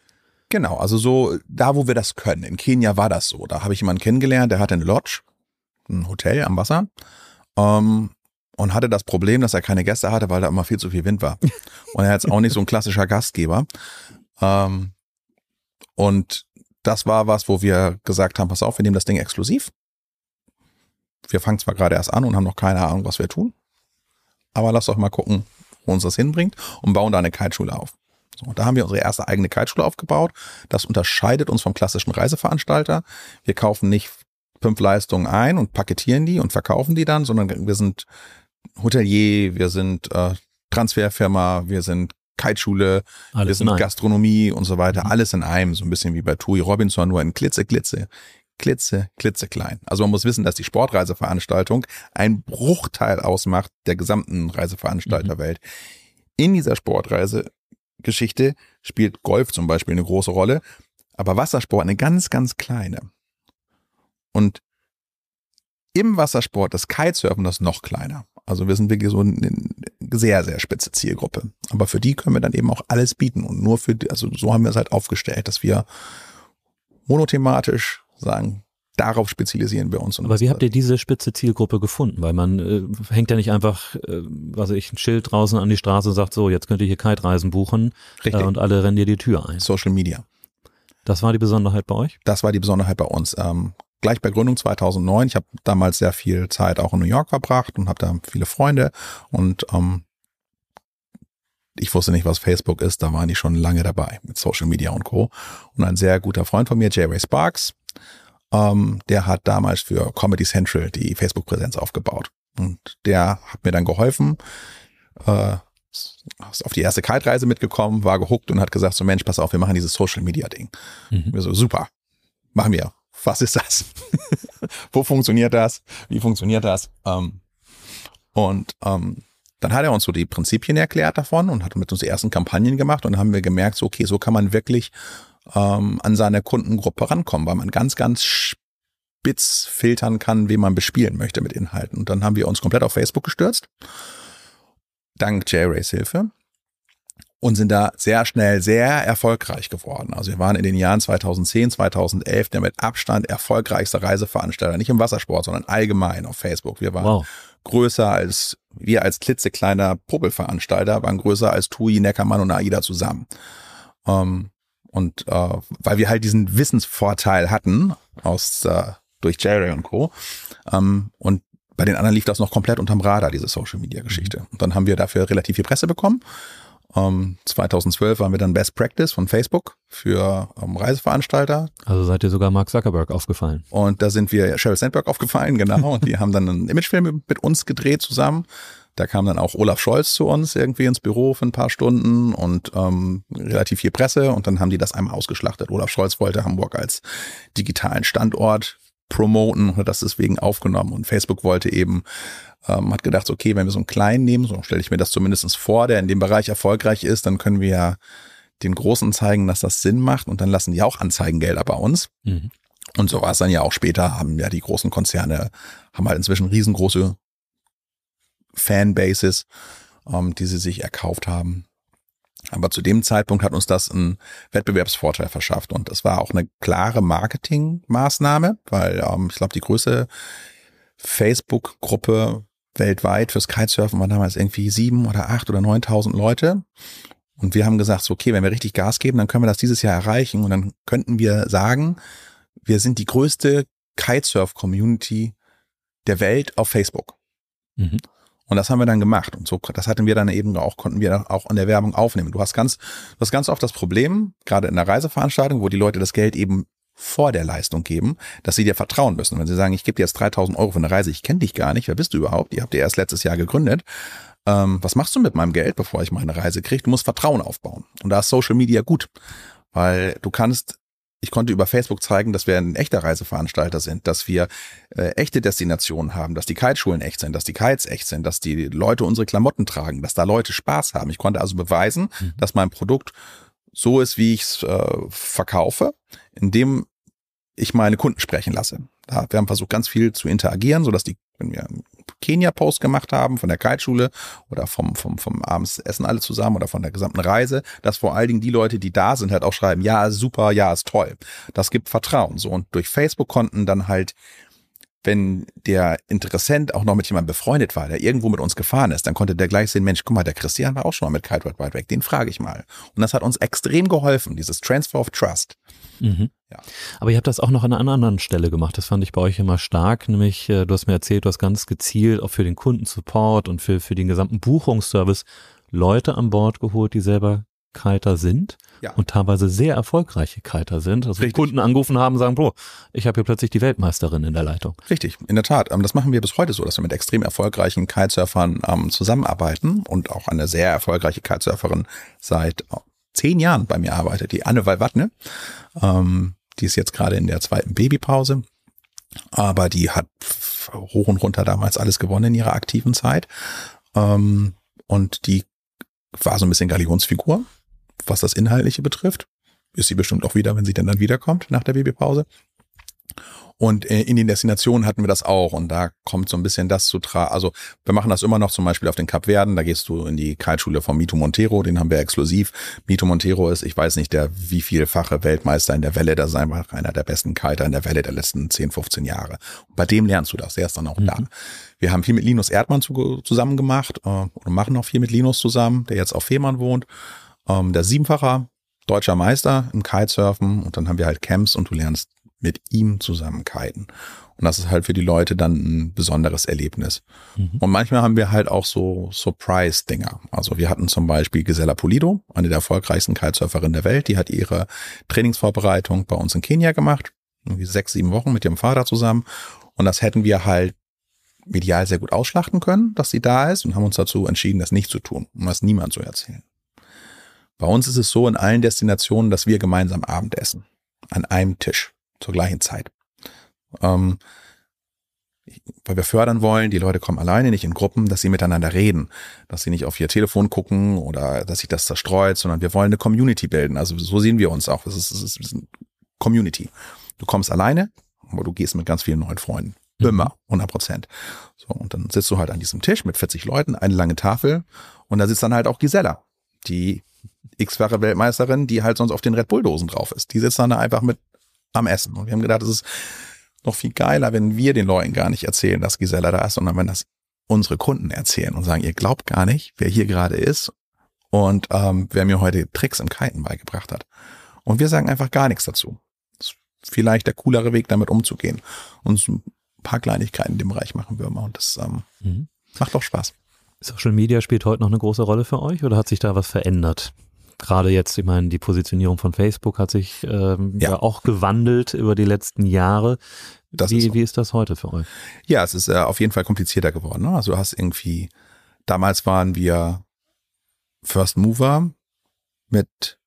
Genau, also so da, wo wir das können. In Kenia war das so. Da habe ich jemanden kennengelernt, der hatte eine Lodge, ein Hotel am Wasser. Ähm, und hatte das Problem, dass er keine Gäste hatte, weil da immer viel zu viel Wind war. [laughs] Und er ist auch nicht so ein klassischer Gastgeber. Ähm, und das war was, wo wir gesagt haben, pass auf, wir nehmen das Ding exklusiv. Wir fangen zwar gerade erst an und haben noch keine Ahnung, was wir tun. Aber lass doch mal gucken, wo uns das hinbringt und bauen da eine Kiteschule auf. So, da haben wir unsere erste eigene Kiteschule aufgebaut. Das unterscheidet uns vom klassischen Reiseveranstalter. Wir kaufen nicht fünf Leistungen ein und paketieren die und verkaufen die dann, sondern wir sind Hotelier, wir sind äh, Transferfirma, wir sind Kiteschule, alles wir sind Gastronomie und so weiter, mhm. alles in einem, so ein bisschen wie bei Tui Robinson, nur in Klitze, Klitze, Klitze, Klitze klein. Also man muss wissen, dass die Sportreiseveranstaltung ein Bruchteil ausmacht der gesamten Reiseveranstalterwelt. Mhm. In dieser Sportreisegeschichte spielt Golf zum Beispiel eine große Rolle, aber Wassersport eine ganz, ganz kleine. Und im Wassersport, das Kitesurfen, das noch kleiner. Also wir sind wirklich so eine sehr, sehr spitze Zielgruppe. Aber für die können wir dann eben auch alles bieten. Und nur für die, also so haben wir es halt aufgestellt, dass wir monothematisch sagen, darauf spezialisieren wir uns. Aber wie habt ihr diese spitze Zielgruppe gefunden? Weil man äh, hängt ja nicht einfach, äh, was ich, ein Schild draußen an die Straße und sagt, so, jetzt könnt ihr hier Kite-Reisen buchen äh, und alle rennen dir die Tür ein. Social Media. Das war die Besonderheit bei euch? Das war die Besonderheit bei uns. Ähm, gleich bei Gründung 2009. Ich habe damals sehr viel Zeit auch in New York verbracht und habe da viele Freunde und ähm, ich wusste nicht, was Facebook ist, da waren die schon lange dabei mit Social Media und Co. Und ein sehr guter Freund von mir, J. Ray Sparks, ähm, der hat damals für Comedy Central die Facebook-Präsenz aufgebaut. Und der hat mir dann geholfen, äh, ist auf die erste Kite-Reise mitgekommen, war gehuckt und hat gesagt, so Mensch, pass auf, wir machen dieses Social-Media-Ding. Mhm. Wir so, super, machen wir was ist das? [laughs] Wo funktioniert das? Wie funktioniert das? Ähm, Und ähm, dann hat er uns so die Prinzipien erklärt davon und hat mit uns die ersten Kampagnen gemacht und haben wir gemerkt, so okay, so kann man wirklich ähm, an seine Kundengruppe rankommen, weil man ganz, ganz spitz filtern kann, wen man bespielen möchte mit Inhalten. Und dann haben wir uns komplett auf Facebook gestürzt, dank J-Rays Hilfe und sind da sehr schnell sehr erfolgreich geworden. Also wir waren in den Jahren 2010, 2011 der mit Abstand erfolgreichste Reiseveranstalter, nicht im Wassersport, sondern allgemein auf Facebook. Wir waren wow. größer als, wir als klitzekleiner Popelveranstalter waren größer als TUI, Neckermann und AIDA zusammen. Ähm, und äh, weil wir halt diesen Wissensvorteil hatten aus äh, durch Jerry und Co. Ähm, und bei den anderen lief das noch komplett unterm Radar, diese Social Media Geschichte. Und dann haben wir dafür relativ viel Presse bekommen um, 2012 waren wir dann Best Practice von Facebook für um, Reiseveranstalter. Also seid ihr sogar Mark Zuckerberg aufgefallen. Und da sind wir Sheryl Sandberg aufgefallen, genau. und die haben dann einen Imagefilm mit uns gedreht zusammen. Da kam dann auch Olaf Scholz zu uns irgendwie ins Büro für ein paar Stunden und ähm, relativ viel Presse. Und dann haben die das einmal ausgeschlachtet. Olaf Scholz wollte Hamburg als digitalen Standort promoten und hat das deswegen aufgenommen. Und Facebook wollte eben ähm, hat gedacht, okay, wenn wir so einen kleinen nehmen, so stelle ich mir das zumindest vor, der in dem Bereich erfolgreich ist, dann können wir ja den Großen zeigen, dass das Sinn macht und dann lassen die auch Anzeigengelder bei uns. Mhm. Und so war es dann ja auch später, haben ja die großen Konzerne, haben halt inzwischen riesengroße Fanbases, ähm, die sie sich erkauft haben. Aber zu dem Zeitpunkt hat uns das einen Wettbewerbsvorteil verschafft und das war auch eine klare Marketingmaßnahme, weil ähm, ich glaube, die größte Facebook-Gruppe weltweit fürs Kitesurfen waren damals irgendwie sieben oder acht oder neuntausend Leute. Und wir haben gesagt, so, okay, wenn wir richtig Gas geben, dann können wir das dieses Jahr erreichen. Und dann könnten wir sagen, wir sind die größte Kitesurf-Community der Welt auf Facebook. Mhm. Und das haben wir dann gemacht. Und so, das hatten wir dann eben auch, konnten wir auch an der Werbung aufnehmen. Du hast ganz, du hast ganz oft das Problem, gerade in der Reiseveranstaltung, wo die Leute das Geld eben vor der Leistung geben, dass sie dir vertrauen müssen. Wenn sie sagen, ich gebe dir jetzt 3000 Euro für eine Reise, ich kenne dich gar nicht, wer bist du überhaupt? Die habt ihr erst letztes Jahr gegründet. Ähm, was machst du mit meinem Geld, bevor ich meine Reise kriege? Du musst Vertrauen aufbauen. Und da ist Social Media gut, weil du kannst ich konnte über Facebook zeigen, dass wir ein echter Reiseveranstalter sind, dass wir äh, echte Destinationen haben, dass die Kiteschulen echt sind, dass die Kites echt sind, dass die Leute unsere Klamotten tragen, dass da Leute Spaß haben. Ich konnte also beweisen, mhm. dass mein Produkt so ist, wie ich es äh, verkaufe, indem ich meine Kunden sprechen lasse. Da, wir haben versucht, ganz viel zu interagieren, so dass die, wenn wir Kenia-Post gemacht haben von der Kiteschule oder vom, vom, vom abends Essen alle zusammen oder von der gesamten Reise, dass vor allen Dingen die Leute, die da sind, halt auch schreiben, ja, super, ja, ist toll. Das gibt Vertrauen. So und durch Facebook konnten dann halt wenn der Interessent auch noch mit jemandem befreundet war, der irgendwo mit uns gefahren ist, dann konnte der gleich sehen, Mensch, guck mal, der Christian war auch schon mal mit Kite Ride Wide Weg, den frage ich mal. Und das hat uns extrem geholfen, dieses Transfer of Trust. Mhm. Ja. Aber ihr habt das auch noch an einer anderen Stelle gemacht. Das fand ich bei euch immer stark. Nämlich, äh, du hast mir erzählt, du hast ganz gezielt auch für den Kundensupport und für, für den gesamten Buchungsservice Leute an Bord geholt, die selber Kiter sind ja. und teilweise sehr erfolgreiche Kiter sind. Also Richtig. Kunden angerufen haben, sagen, Bro, ich habe hier plötzlich die Weltmeisterin in der Leitung. Richtig, in der Tat. Ähm, das machen wir bis heute so, dass wir mit extrem erfolgreichen Kitesurfern ähm, zusammenarbeiten und auch eine sehr erfolgreiche Kitesurferin seit äh, zehn Jahren bei mir arbeitet, die Anne Walwatne. Ähm, die ist jetzt gerade in der zweiten Babypause, aber die hat hoch und runter damals alles gewonnen in ihrer aktiven Zeit. Und die war so ein bisschen Galionsfigur was das Inhaltliche betrifft. Ist sie bestimmt auch wieder, wenn sie denn dann wiederkommt nach der Babypause. Und äh, in den Destinationen hatten wir das auch. Und da kommt so ein bisschen das zu tra. Also wir machen das immer noch zum Beispiel auf den Kapverden. Da gehst du in die Kiteschule von Mito Montero. Den haben wir exklusiv. Mito Montero ist, ich weiß nicht, der wie vielfache Weltmeister in der Welle. Das ist einfach einer der besten Kiter in der Welle der letzten 10, 15 Jahre. Und bei dem lernst du das. Der ist dann auch mhm. da. Wir haben viel mit Linus Erdmann zu, zusammen gemacht. Äh, und machen auch viel mit Linus zusammen, der jetzt auf Fehmarn wohnt ähm, der siebenfacher deutscher Meister im Kitesurfen und dann haben wir halt Camps und du lernst mit ihm zusammen kiten. Und das ist halt für die Leute dann ein besonderes Erlebnis. Mhm. Und manchmal haben wir halt auch so Surprise-Dinger. Also wir hatten zum Beispiel Gisela Polido, eine der erfolgreichsten Kitesurferinnen der Welt, die hat ihre Trainingsvorbereitung bei uns in Kenia gemacht. Irgendwie sechs, sieben Wochen mit ihrem Vater zusammen. Und das hätten wir halt medial sehr gut ausschlachten können, dass sie da ist und haben uns dazu entschieden, das nicht zu tun, um das niemand zu erzählen. Bei uns ist es so in allen Destinationen, dass wir gemeinsam Abendessen. An einem Tisch. Zur gleichen Zeit. Ähm, weil wir fördern wollen, die Leute kommen alleine, nicht in Gruppen, dass sie miteinander reden, dass sie nicht auf ihr Telefon gucken oder dass sich das zerstreut, sondern wir wollen eine Community bilden. Also so sehen wir uns auch. Es ist, es ist eine Community. Du kommst alleine, aber du gehst mit ganz vielen neuen Freunden. Immer, 100 Prozent. So, und dann sitzt du halt an diesem Tisch mit 40 Leuten, eine lange Tafel und da sitzt dann halt auch Gisella, die x-fache Weltmeisterin, die halt sonst auf den Red Bull-Dosen drauf ist. Die sitzt dann da einfach mit am Essen. Und wir haben gedacht, es ist noch viel geiler, wenn wir den Leuten gar nicht erzählen, dass Gisela da ist, sondern wenn das unsere Kunden erzählen und sagen, ihr glaubt gar nicht, wer hier gerade ist und ähm, wer mir heute Tricks im Kiten beigebracht hat. Und wir sagen einfach gar nichts dazu. Das ist vielleicht der coolere Weg, damit umzugehen. Und so ein paar Kleinigkeiten in dem Bereich machen wir immer und das ähm, mhm. macht auch Spaß. Social Media spielt heute noch eine große Rolle für euch oder hat sich da was verändert? Gerade jetzt, ich meine, die Positionierung von Facebook hat sich ähm, ja. ja auch gewandelt über die letzten Jahre. Das wie, ist so. wie ist das heute für euch? Ja, es ist äh, auf jeden Fall komplizierter geworden. Ne? Also du hast irgendwie, damals waren wir First Mover mit,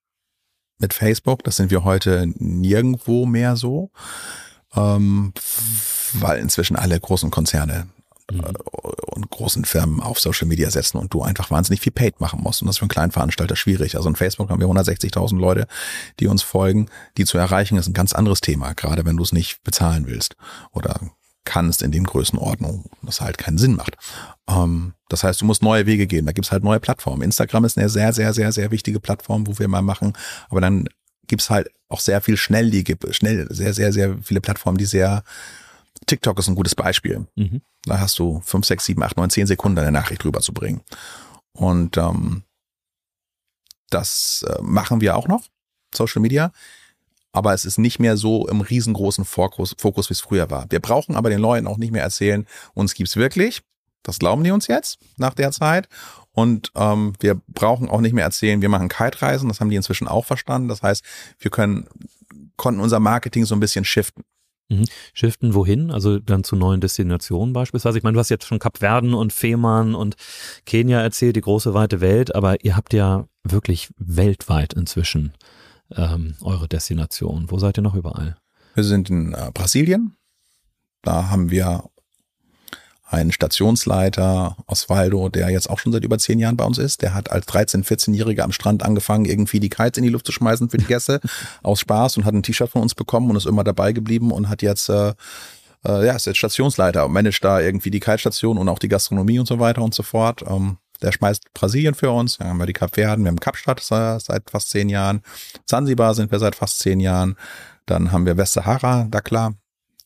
mit Facebook, das sind wir heute nirgendwo mehr so, ähm, weil inzwischen alle großen Konzerne mhm. und großen Firmen auf Social Media setzen und du einfach wahnsinnig viel Paid machen musst. Und das ist für einen kleinen Veranstalter schwierig. Also in Facebook haben wir 160.000 Leute, die uns folgen. Die zu erreichen ist ein ganz anderes Thema, gerade wenn du es nicht bezahlen willst oder kannst in den Größenordnungen, das halt keinen Sinn macht. Ähm, das heißt, du musst neue Wege gehen. Da gibt's halt neue Plattformen. Instagram ist eine sehr, sehr, sehr, sehr wichtige Plattform, wo wir mal machen. Aber dann gibt's halt auch sehr viel schnellige, schnell, sehr, sehr, sehr viele Plattformen, die sehr TikTok ist ein gutes Beispiel. Mhm. Da hast du fünf, sechs, sieben, acht, neun, zehn Sekunden eine Nachricht rüberzubringen. Und ähm, das äh, machen wir auch noch, Social Media. Aber es ist nicht mehr so im riesengroßen Fokus, Fokus wie es früher war. Wir brauchen aber den Leuten auch nicht mehr erzählen, uns gibt's wirklich. Das glauben die uns jetzt nach der Zeit. Und ähm, wir brauchen auch nicht mehr erzählen, wir machen Kite-Reisen. Das haben die inzwischen auch verstanden. Das heißt, wir können konnten unser Marketing so ein bisschen shiften. Mhm. Shiften wohin? Also dann zu neuen Destinationen beispielsweise. Ich meine, du hast jetzt schon Kap Verden und Fehmarn und Kenia erzählt, die große weite Welt, aber ihr habt ja wirklich weltweit inzwischen ähm, eure Destination. Wo seid ihr noch überall? Wir sind in äh, Brasilien. Da haben wir ein Stationsleiter Osvaldo, der jetzt auch schon seit über zehn Jahren bei uns ist. Der hat als 13-, 14-Jähriger am Strand angefangen, irgendwie die Kites in die Luft zu schmeißen für die Gäste [laughs] aus Spaß und hat ein T-Shirt von uns bekommen und ist immer dabei geblieben und hat jetzt äh, äh, ja, ist jetzt Stationsleiter und managt da irgendwie die Kite-Station und auch die Gastronomie und so weiter und so fort. Ähm, der schmeißt Brasilien für uns. Dann haben wir die Kapverden, wir haben Kapstadt seit fast zehn Jahren. Zanzibar sind wir seit fast zehn Jahren. Dann haben wir Westsahara, da klar.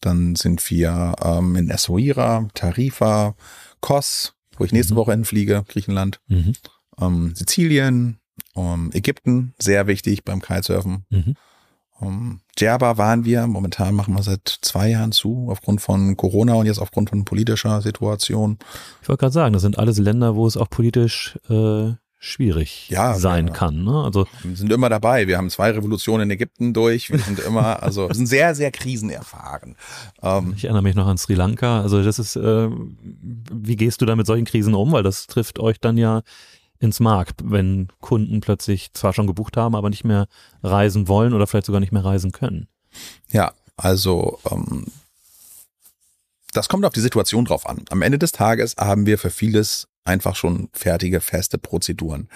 Dann sind wir ähm, in Essaouira, Tarifa, Kos, wo ich nächste mhm. Woche hinfliege, Griechenland, mhm. ähm, Sizilien, ähm, Ägypten, sehr wichtig beim Kitesurfen. Mhm. Um, ähm, Djerba waren wir, momentan machen wir seit zwei Jahren zu, aufgrund von Corona und jetzt aufgrund von politischer Situation. Ich wollte gerade sagen, das sind alles Länder, wo es auch politisch äh, schwierig ja, sein ja. kann. Ne? Also wir sind immer dabei. Wir haben zwei Revolutionen in Ägypten durch. Wir sind immer, also wir sind sehr, sehr krisenerfahren. Ähm, ich erinnere mich noch an Sri Lanka. Also das ist, äh, wie gehst du da mit solchen Krisen um? Weil das trifft euch dann ja ins Mark, wenn Kunden plötzlich zwar schon gebucht haben, aber nicht mehr reisen wollen oder vielleicht sogar nicht mehr reisen können. Ja, also ähm, das kommt auf die Situation drauf an. Am Ende des Tages haben wir für vieles einfach schon fertige, feste Prozeduren.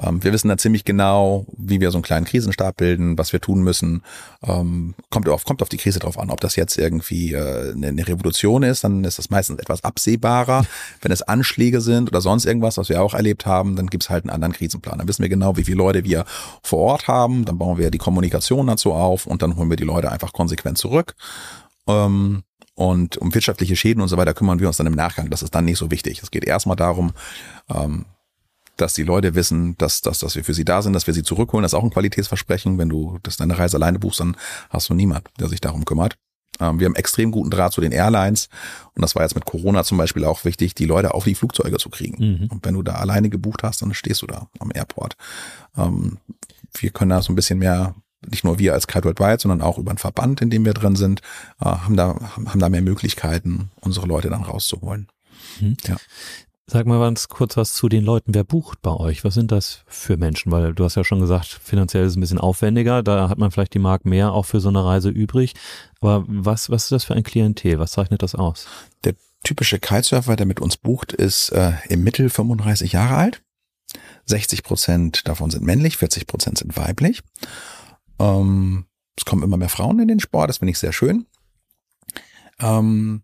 Ähm, wir wissen da ziemlich genau, wie wir so einen kleinen Krisenstab bilden, was wir tun müssen. Ähm, kommt, auf, kommt auf die Krise drauf an. Ob das jetzt irgendwie äh, eine, eine Revolution ist, dann ist das meistens etwas absehbarer. [laughs] Wenn es Anschläge sind oder sonst irgendwas, was wir auch erlebt haben, dann gibt's halt einen anderen Krisenplan. Dann wissen wir genau, wie viele Leute wir vor Ort haben. Dann bauen wir die Kommunikation dazu auf und dann holen wir die Leute einfach konsequent zurück. Ähm, und um wirtschaftliche Schäden und so weiter kümmern wir uns dann im Nachgang. Das ist dann nicht so wichtig. Es geht erstmal darum, ähm, dass die Leute wissen, dass, dass, dass wir für sie da sind, dass wir sie zurückholen. Das ist auch ein Qualitätsversprechen. Wenn du das deine Reise alleine buchst, dann hast du niemand, der sich darum kümmert. Ähm, wir haben extrem guten Draht zu den Airlines. Und das war jetzt mit Corona zum Beispiel auch wichtig, die Leute auf die Flugzeuge zu kriegen. Mhm. Und wenn du da alleine gebucht hast, dann stehst du da am Airport. Ähm, wir können da so ein bisschen mehr nicht nur wir als Kite Worldwide, sondern auch über einen Verband, in dem wir drin sind, äh, haben da haben da mehr Möglichkeiten, unsere Leute dann rauszuholen. Mhm. Ja. Sag mal ganz kurz was zu den Leuten. Wer bucht bei euch? Was sind das für Menschen? Weil du hast ja schon gesagt, finanziell ist es ein bisschen aufwendiger. Da hat man vielleicht die Mark mehr auch für so eine Reise übrig. Aber was, was ist das für ein Klientel? Was zeichnet das aus? Der typische Kitesurfer, der mit uns bucht, ist äh, im Mittel 35 Jahre alt. 60 Prozent davon sind männlich, 40 Prozent sind weiblich. Ähm, es kommen immer mehr Frauen in den Sport, das finde ich sehr schön. Ähm,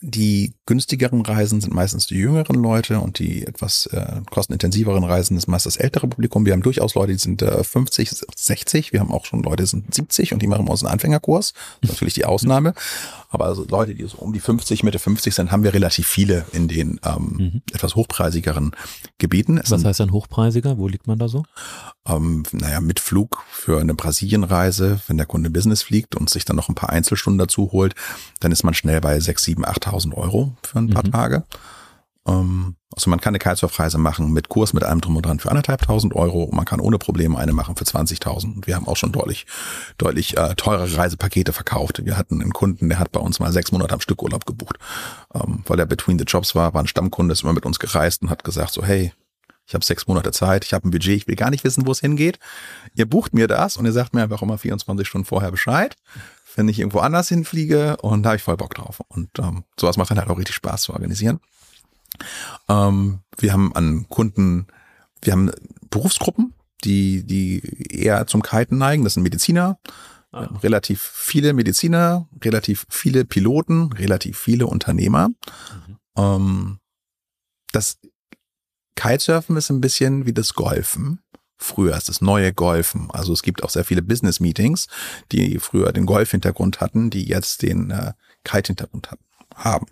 die günstigeren Reisen sind meistens die jüngeren Leute und die etwas äh, kostenintensiveren Reisen ist meist das ältere Publikum. Wir haben durchaus Leute, die sind äh, 50, 60. Wir haben auch schon Leute, die sind 70 und die machen uns einen Anfängerkurs. Das ist natürlich die Ausnahme. Aber also Leute, die so um die 50, Mitte 50 sind, haben wir relativ viele in den ähm, mhm. etwas hochpreisigeren Gebieten. Es Was heißt dann hochpreisiger? Wo liegt man da so? Ähm, naja, mit Flug für eine Brasilienreise, wenn der Kunde Business fliegt und sich dann noch ein paar Einzelstunden dazu holt, dann ist man schnell bei 6, 7, 8.000 Euro für ein paar mhm. Tage. Ähm, also man kann eine Kitesurf-Reise machen mit Kurs, mit allem drum und dran für anderthalbtausend Euro. Man kann ohne Probleme eine machen für 20.000. Und wir haben auch schon deutlich, deutlich äh, teurere Reisepakete verkauft. Wir hatten einen Kunden, der hat bei uns mal sechs Monate am Stück Urlaub gebucht, ähm, weil er between the jobs war, war ein Stammkunde, ist immer mit uns gereist und hat gesagt so, hey, ich habe sechs Monate Zeit, ich habe ein Budget, ich will gar nicht wissen, wo es hingeht. Ihr bucht mir das und ihr sagt mir einfach immer 24 Stunden vorher Bescheid, wenn ich irgendwo anders hinfliege und da habe ich voll Bock drauf. Und ähm, sowas macht dann halt auch richtig Spaß zu organisieren. Ähm, wir haben an Kunden, wir haben Berufsgruppen, die, die eher zum Kiten neigen. Das sind Mediziner, ah. relativ viele Mediziner, relativ viele Piloten, relativ viele Unternehmer. Mhm. Ähm, das Kitesurfen ist ein bisschen wie das Golfen. Früher ist das neue Golfen. Also es gibt auch sehr viele Business Meetings, die früher den Golf-Hintergrund hatten, die jetzt den äh, Kite-Hintergrund haben.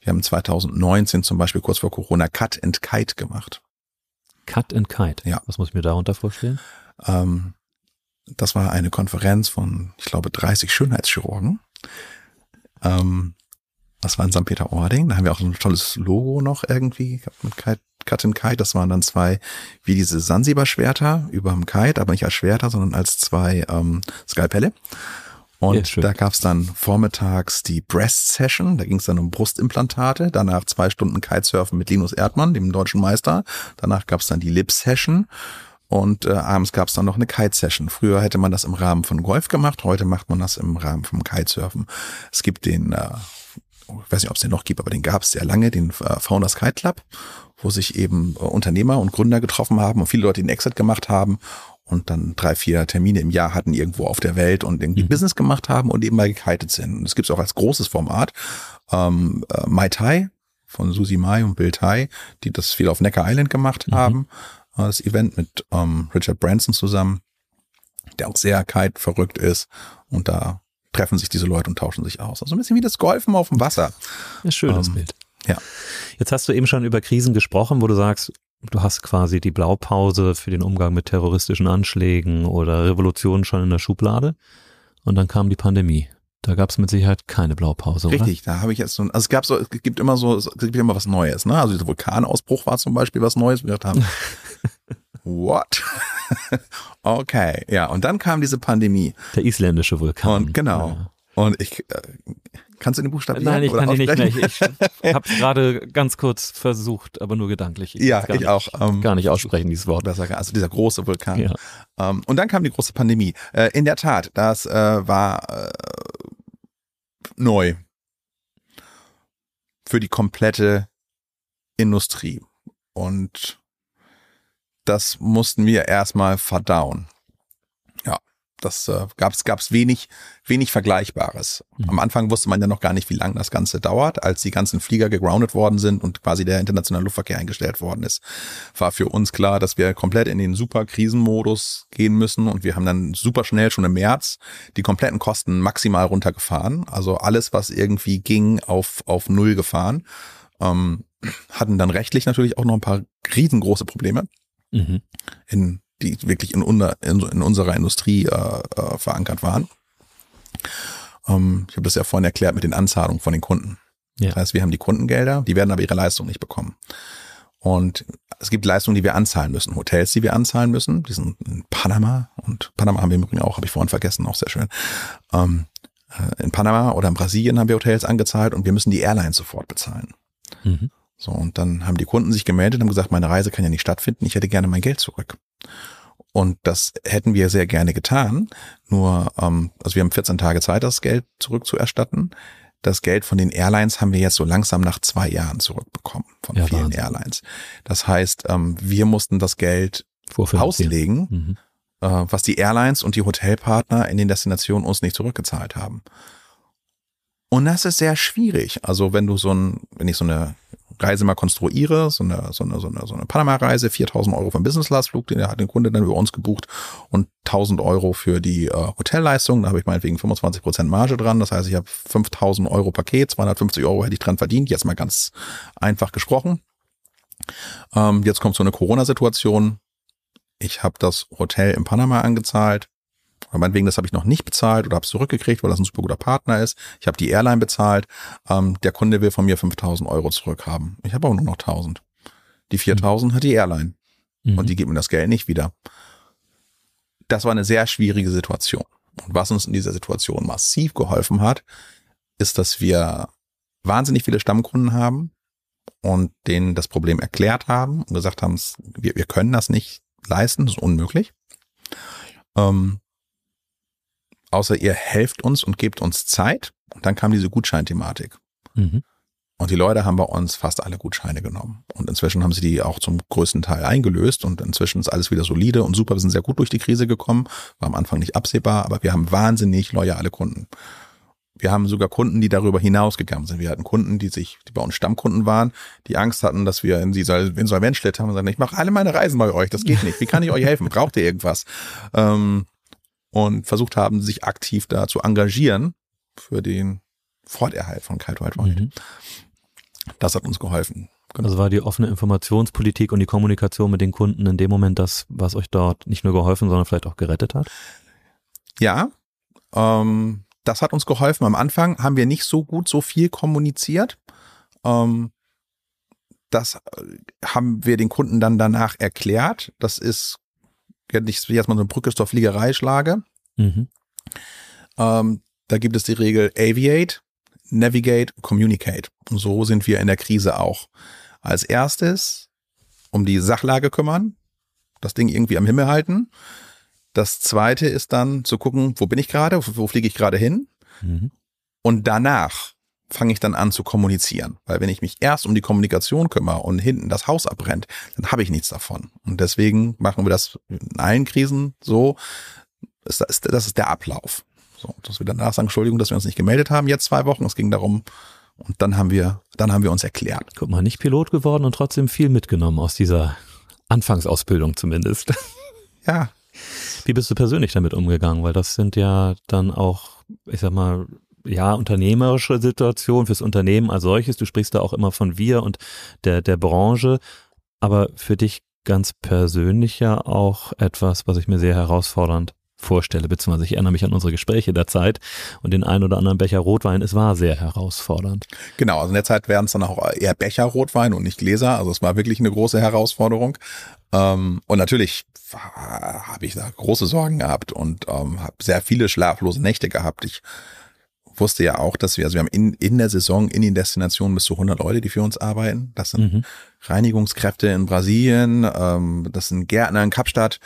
Wir haben 2019 zum Beispiel kurz vor Corona Cut and Kite gemacht. Cut and Kite? Ja. Was muss ich mir darunter vorstellen? Ähm, das war eine Konferenz von, ich glaube, 30 Schönheitschirurgen. Ähm, das war in St. Peter-Ording. Da haben wir auch ein tolles Logo noch irgendwie mit Kite, Cut and Kite. Das waren dann zwei, wie diese Sansibar-Schwerter über dem Kite, aber nicht als Schwerter, sondern als zwei ähm, Skalpelle. Und ja, da gab's dann vormittags die Breast Session, da ging es dann um Brustimplantate, danach zwei Stunden Kitesurfen mit Linus Erdmann, dem deutschen Meister. Danach gab's dann die Lip Session und äh, abends gab's dann noch eine Kite-Session. Früher hätte man das im Rahmen von Golf gemacht, heute macht man das im Rahmen vom Kitesurfen. Es gibt den, äh, ich weiß nicht, ob es den noch gibt, aber den gab's sehr lange, den äh, Founders Kite Club, wo sich eben äh, Unternehmer und Gründer getroffen haben und viele Leute den Exit gemacht haben und dann drei, vier Termine im Jahr hatten irgendwo auf der Welt und irgendwie mhm. Business gemacht haben und eben mal gekitet sind. Und das gibt's auch als großes Format. Ähm, äh, Mai Tai von Susi Mai und Bill Tai, die das viel auf Necker Island gemacht mhm. haben. Äh, das Event mit ähm, Richard Branson zusammen, der auch sehr kite verrückt ist. Und da treffen sich diese Leute und tauschen sich aus. Also ein bisschen wie das Golfen auf dem Wasser. Ja, schönes ähm, Bild. Ja. Jetzt hast du eben schon über Krisen gesprochen, wo du sagst, du hast quasi die Blaupause für den Umgang mit terroristischen Anschlägen oder Revolutionen schon in der Schublade. Und dann kam die Pandemie. Da gab es mit Sicherheit keine Blaupause, Richtig, oder? da habe ich jetzt so, also es gab so, es gibt immer so, es gibt immer was Neues, ne? Also dieser Vulkanausbruch war zum Beispiel was Neues. Wir haben, [laughs] what? [laughs] okay, ja, und dann kam diese Pandemie. Der isländische Vulkan. Und genau. Ja. Und ich, äh, Kannst du den Buchstaben Nein, ich kann den nicht mehr. Ich, ich habe [laughs] gerade ganz kurz versucht, aber nur gedanklich. Ich ja, ich auch. Ähm, gar nicht aussprechen, dieses Wort. Besser, also dieser große Vulkan. Ja. Ähm, und dann kam die große Pandemie. Äh, in der Tat, das äh, war äh, neu für die komplette Industrie. Und das mussten wir erstmal verdauen das äh, gab's gab's wenig wenig Vergleichbares. Mhm. Am Anfang wusste man ja noch gar nicht, wie lange das Ganze dauert, als die ganzen Flieger gegroundet worden sind und quasi der internationale Luftverkehr eingestellt worden ist. War für uns klar, dass wir komplett in den super Krisenmodus gehen müssen und wir haben dann super schnell schon im März die kompletten Kosten maximal runtergefahren, also alles was irgendwie ging auf auf null gefahren. Ähm, hatten dann rechtlich natürlich auch noch ein paar riesengroße Probleme. Mhm. In die wirklich in, unser, in, in unserer Industrie äh, äh, verankert waren. Ähm, ich habe das ja vorhin erklärt mit den Anzahlungen von den Kunden. Ja. Das heißt, wir haben die Kundengelder, die werden aber ihre Leistung nicht bekommen. Und es gibt Leistungen, die wir anzahlen müssen, Hotels, die wir anzahlen müssen. Die sind in Panama und Panama haben wir im Übrigen auch, habe ich vorhin vergessen, auch sehr schön. Ähm, äh, in Panama oder in Brasilien haben wir Hotels angezahlt und wir müssen die Airlines sofort bezahlen. Mhm. So, und dann haben die Kunden sich gemeldet und haben gesagt, meine Reise kann ja nicht stattfinden, ich hätte gerne mein Geld zurück. Und das hätten wir sehr gerne getan. Nur, ähm, also wir haben 14 Tage Zeit, das Geld zurückzuerstatten. das Geld von den Airlines haben wir jetzt so langsam nach zwei Jahren zurückbekommen von Ja, vielen Wahnsinn. Airlines. Das heißt, ähm, wir mussten das Geld Vorfinanzieren. auslegen, Mhm. äh, was die Airlines und die Hotelpartner in den Destinationen uns nicht zurückgezahlt haben. Und das ist sehr schwierig. Also wenn du so ein, wenn ich so eine Reise mal konstruiere, so eine, so eine, so eine, so eine Panama-Reise, 4000 Euro für einen Business-Class-Flug, den hat der Kunde dann über uns gebucht und 1000 Euro für die äh, Hotelleistung. Da habe ich meinetwegen 25 Prozent Marge dran. Das heißt, ich habe 5000 Euro Paket, 250 Euro hätte ich dran verdient. Jetzt mal ganz einfach gesprochen. Ähm, jetzt kommt so eine Corona-Situation. Ich habe das Hotel in Panama angezahlt. Oder meinetwegen, das habe ich noch nicht bezahlt oder habe es zurückgekriegt, weil das ein super guter Partner ist. Ich habe die Airline bezahlt. Ähm, der Kunde will von mir 5000 Euro zurückhaben. Ich habe aber nur noch 1000. Die 4000 hat die Airline Mhm. und die gibt mir das Geld nicht wieder. Das war eine sehr schwierige Situation. Und was uns in dieser Situation massiv geholfen hat, ist, dass wir wahnsinnig viele Stammkunden haben und denen das Problem erklärt haben und gesagt haben, wir, wir können das nicht leisten, das ist unmöglich. Ähm, außer ihr helft uns und gebt uns Zeit. Und dann kam diese Gutscheinthematik. Mhm. Und die Leute haben bei uns fast alle Gutscheine genommen. Und inzwischen haben sie die auch zum größten Teil eingelöst. Und inzwischen ist alles wieder solide und super. Wir sind sehr gut durch die Krise gekommen. War am Anfang nicht absehbar, aber wir haben wahnsinnig loyale Kunden. Wir haben sogar Kunden, die darüber hinausgegangen sind. Wir hatten Kunden, die sich, die bei uns Stammkunden waren, die Angst hatten, dass wir in die Sol- Insolvenzschritt haben und sagen, ich mache alle meine Reisen bei euch, das geht nicht. Wie kann ich euch helfen? Braucht ihr irgendwas? Ähm, und versucht haben, sich aktiv da zu engagieren für den Forterhalt von Kite White White. Mhm. Das hat uns geholfen. Genau. Also war die offene Informationspolitik und die Kommunikation mit den Kunden in dem Moment das, was euch dort nicht nur geholfen, sondern vielleicht auch gerettet hat? Ja, ähm, das hat uns geholfen. Am Anfang haben wir nicht so gut so viel kommuniziert. Ähm, das äh, haben wir den Kunden dann danach erklärt. Das ist, ich jetzt mal so eine Brücke zur Fliegerei schlage. Mhm. Ähm, da gibt es die Regel Aviate, Navigate, Communicate. Und so sind wir in der Krise auch. Als erstes um die Sachlage kümmern, das Ding irgendwie am Himmel halten. Das zweite ist dann zu gucken, wo bin ich gerade, wo, fliege ich gerade hin? Mhm. Und danach fange ich dann an zu kommunizieren. Weil wenn ich mich erst um die Kommunikation kümmere und hinten das Haus abbrennt, dann habe ich nichts davon. Und deswegen machen wir das in allen Krisen so. Das ist, das ist der Ablauf. So, dass wir danach sagen, Entschuldigung, dass wir uns nicht gemeldet haben, jetzt zwei Wochen. Es ging darum, und dann haben wir, dann haben wir uns erklärt. Guck mal, nicht Pilot geworden und trotzdem viel mitgenommen aus dieser Anfangsausbildung zumindest. [laughs] Ja, Wie bist du persönlich damit umgegangen? Weil das sind ja dann auch, ich sag mal, ja, unternehmerische Situationen fürs Unternehmen als solches. Du sprichst da auch immer von wir und der, der Branche. Aber für dich ganz persönlich ja auch etwas, was ich mir sehr herausfordernd vorstelle, beziehungsweise ich erinnere mich an unsere Gespräche der Zeit und den einen oder anderen Becher Rotwein. Es war sehr herausfordernd. Genau, also in der Zeit werden es dann auch eher Becher Rotwein und nicht Gläser. Also es war wirklich eine große Herausforderung. Ähm, und natürlich habe ich da große Sorgen gehabt und ähm, habe sehr viele schlaflose Nächte gehabt. Ich wusste ja auch, dass wir, also wir haben in, in der Saison in den Destinationen bis zu 100 Leute, die für uns arbeiten. Das sind Mhm. Reinigungskräfte in Brasilien, ähm, das sind Gärtner in Kapstadt.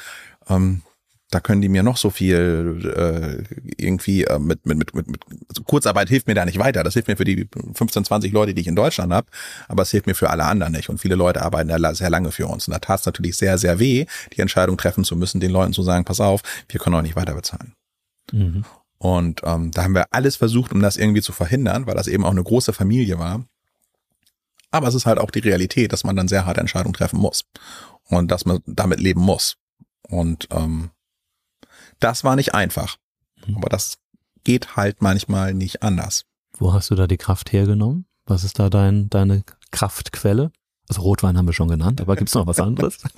Ähm, da können die mir noch so viel äh, irgendwie äh, mit, mit, mit, mit, mit also Kurzarbeit hilft mir da nicht weiter. Das hilft mir für die 15, 20 Leute, die ich in Deutschland habe, aber es hilft mir für alle anderen nicht. Und viele Leute arbeiten da sehr lange für uns. Und da tat es natürlich sehr, sehr weh, die Entscheidung treffen zu müssen, den Leuten zu sagen, pass auf, wir können euch nicht weiter bezahlen. Mhm. Und ähm, da haben wir alles versucht, um das irgendwie zu verhindern, weil das eben auch eine große Familie war. Aber es ist halt auch die Realität, dass man dann sehr harte Entscheidungen treffen muss und dass man damit leben muss. Und ähm, das war nicht einfach. Mhm. Aber das geht halt manchmal nicht anders. Wo hast du da die Kraft hergenommen? Was ist da dein, deine Kraftquelle? Also Rotwein haben wir schon genannt, aber gibt's noch was anderes? [laughs]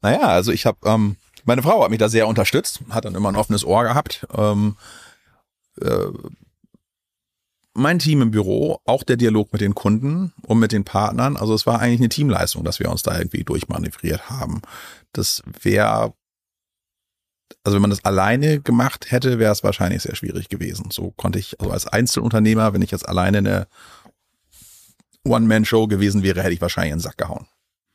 Naja, also ich habe, ähm, meine Frau hat mich da sehr unterstützt, hat dann immer ein offenes Ohr gehabt. Ähm, äh, mein Team im Büro, auch der Dialog mit den Kunden und mit den Partnern. Also es war eigentlich eine Teamleistung, dass wir uns da irgendwie durchmanövriert haben. Das wäre, also wenn man das alleine gemacht hätte, wäre es wahrscheinlich sehr schwierig gewesen. So konnte ich, also als Einzelunternehmer, wenn ich jetzt alleine eine One-Man-Show gewesen wäre, hätte ich wahrscheinlich in den Sack gehauen.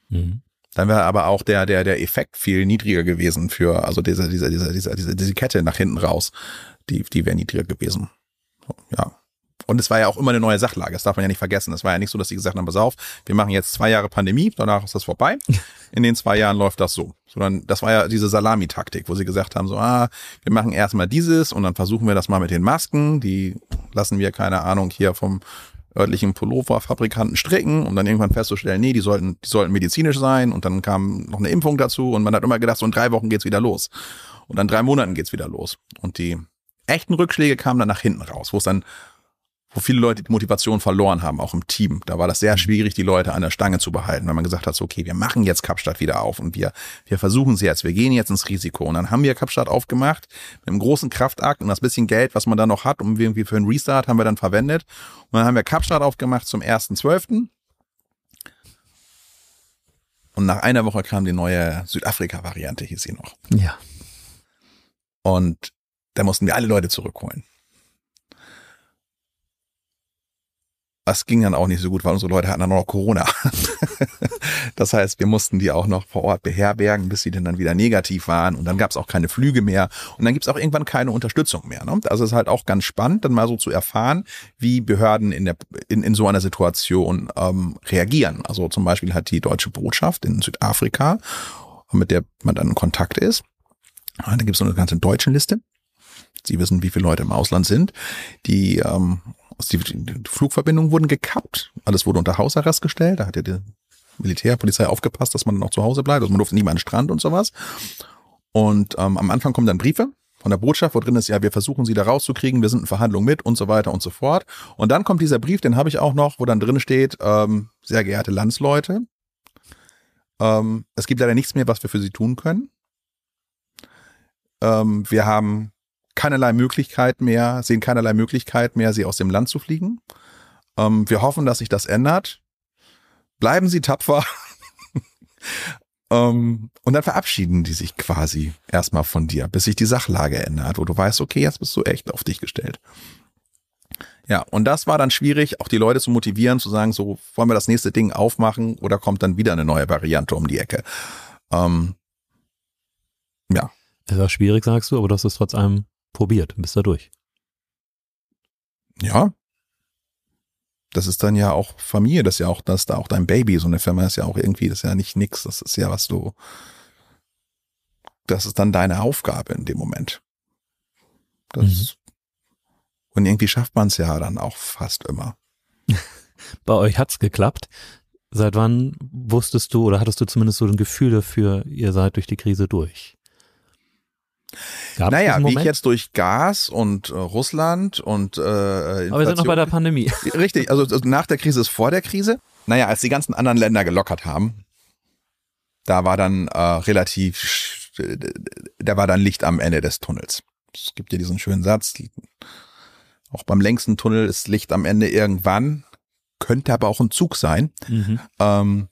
Mhm. Dann wäre aber auch der, der, der Effekt viel niedriger gewesen für, also diese, diese, diese, diese, diese, diese Kette nach hinten raus, die, die wäre niedriger gewesen. Ja. Und es war ja auch immer eine neue Sachlage, das darf man ja nicht vergessen. Es war ja nicht so, dass die gesagt haben, pass auf, wir machen jetzt zwei Jahre Pandemie, danach ist das vorbei. In den zwei Jahren läuft das so. Sondern das war ja diese Salamitaktik, wo sie gesagt haben, so, ah, wir machen erstmal dieses und dann versuchen wir das mal mit den Masken, die lassen wir, keine Ahnung, hier vom örtlichen Pulloverfabrikanten stricken, um dann irgendwann festzustellen, nee, die sollten, die sollten medizinisch sein und dann kam noch eine Impfung dazu und man hat immer gedacht, so in drei Wochen geht's wieder los. Und dann drei Monaten geht's wieder los. Und die echten Rückschläge kamen dann nach hinten raus, wo es dann wo viele Leute die Motivation verloren haben, auch im Team. Da war das sehr schwierig, die Leute an der Stange zu behalten, weil man gesagt hat, so, okay, wir machen jetzt Kapstadt wieder auf und wir, wir versuchen es jetzt, wir gehen jetzt ins Risiko. Und dann haben wir Kapstadt aufgemacht mit einem großen Kraftakt und das bisschen Geld, was man da noch hat, um irgendwie für einen Restart, haben wir dann verwendet. Und dann haben wir Kapstadt aufgemacht zum 1.12. Und nach einer Woche kam die neue Südafrika-Variante, hieß sie noch. Ja. Und da mussten wir alle Leute zurückholen. Das ging dann auch nicht so gut, weil unsere Leute hatten dann noch Corona. [laughs] das heißt, wir mussten die auch noch vor Ort beherbergen, bis sie dann wieder negativ waren. Und dann gab es auch keine Flüge mehr. Und dann gibt es auch irgendwann keine Unterstützung mehr. Ne? Also es ist halt auch ganz spannend, dann mal so zu erfahren, wie Behörden in, der, in, in so einer Situation ähm, reagieren. Also zum Beispiel hat die deutsche Botschaft in Südafrika, mit der man dann in Kontakt ist. Da gibt es so eine ganze deutschen Liste. Sie wissen, wie viele Leute im Ausland sind. Die ähm, die, die Flugverbindungen wurden gekappt, alles wurde unter Hausarrest gestellt, da hat ja die Militärpolizei aufgepasst, dass man noch zu Hause bleibt, also man durfte nie mehr an den Strand und sowas. Und ähm, am Anfang kommen dann Briefe von der Botschaft, wo drin ist, ja, wir versuchen sie da rauszukriegen, wir sind in Verhandlungen mit und so weiter und so fort. Und dann kommt dieser Brief, den habe ich auch noch, wo dann drin steht, ähm, sehr geehrte Landsleute, ähm, es gibt leider nichts mehr, was wir für sie tun können. Ähm, wir haben keinerlei Möglichkeit mehr, sehen keinerlei Möglichkeit mehr, sie aus dem Land zu fliegen. Ähm, wir hoffen, dass sich das ändert. Bleiben Sie tapfer. [laughs] ähm, und dann verabschieden die sich quasi erstmal von dir, bis sich die Sachlage ändert, wo du weißt, okay, jetzt bist du echt auf dich gestellt. Ja, und das war dann schwierig, auch die Leute zu motivieren, zu sagen, so wollen wir das nächste Ding aufmachen oder kommt dann wieder eine neue Variante um die Ecke. Ähm, ja. Es war schwierig, sagst du, aber das ist trotz allem probiert, bist da durch. Ja. Das ist dann ja auch Familie, das ist ja auch, das ist da auch dein Baby. So eine Firma ist ja auch irgendwie, das ist ja nicht nix, das ist ja was du, das ist dann deine Aufgabe in dem Moment. Das, mhm. Und irgendwie schafft man es ja dann auch fast immer. [laughs] Bei euch hat's geklappt. Seit wann wusstest du oder hattest du zumindest so ein Gefühl dafür, ihr seid durch die Krise durch? Gab's naja, wie ich jetzt durch Gas und äh, Russland und äh, Aber wir sind noch bei der Pandemie. [laughs] Richtig, also, also nach der Krise ist vor der Krise. Naja, als die ganzen anderen Länder gelockert haben, da war dann äh, relativ, da war dann Licht am Ende des Tunnels. Es gibt ja diesen schönen Satz, auch beim längsten Tunnel ist Licht am Ende irgendwann, könnte aber auch ein Zug sein. Mhm. Ähm,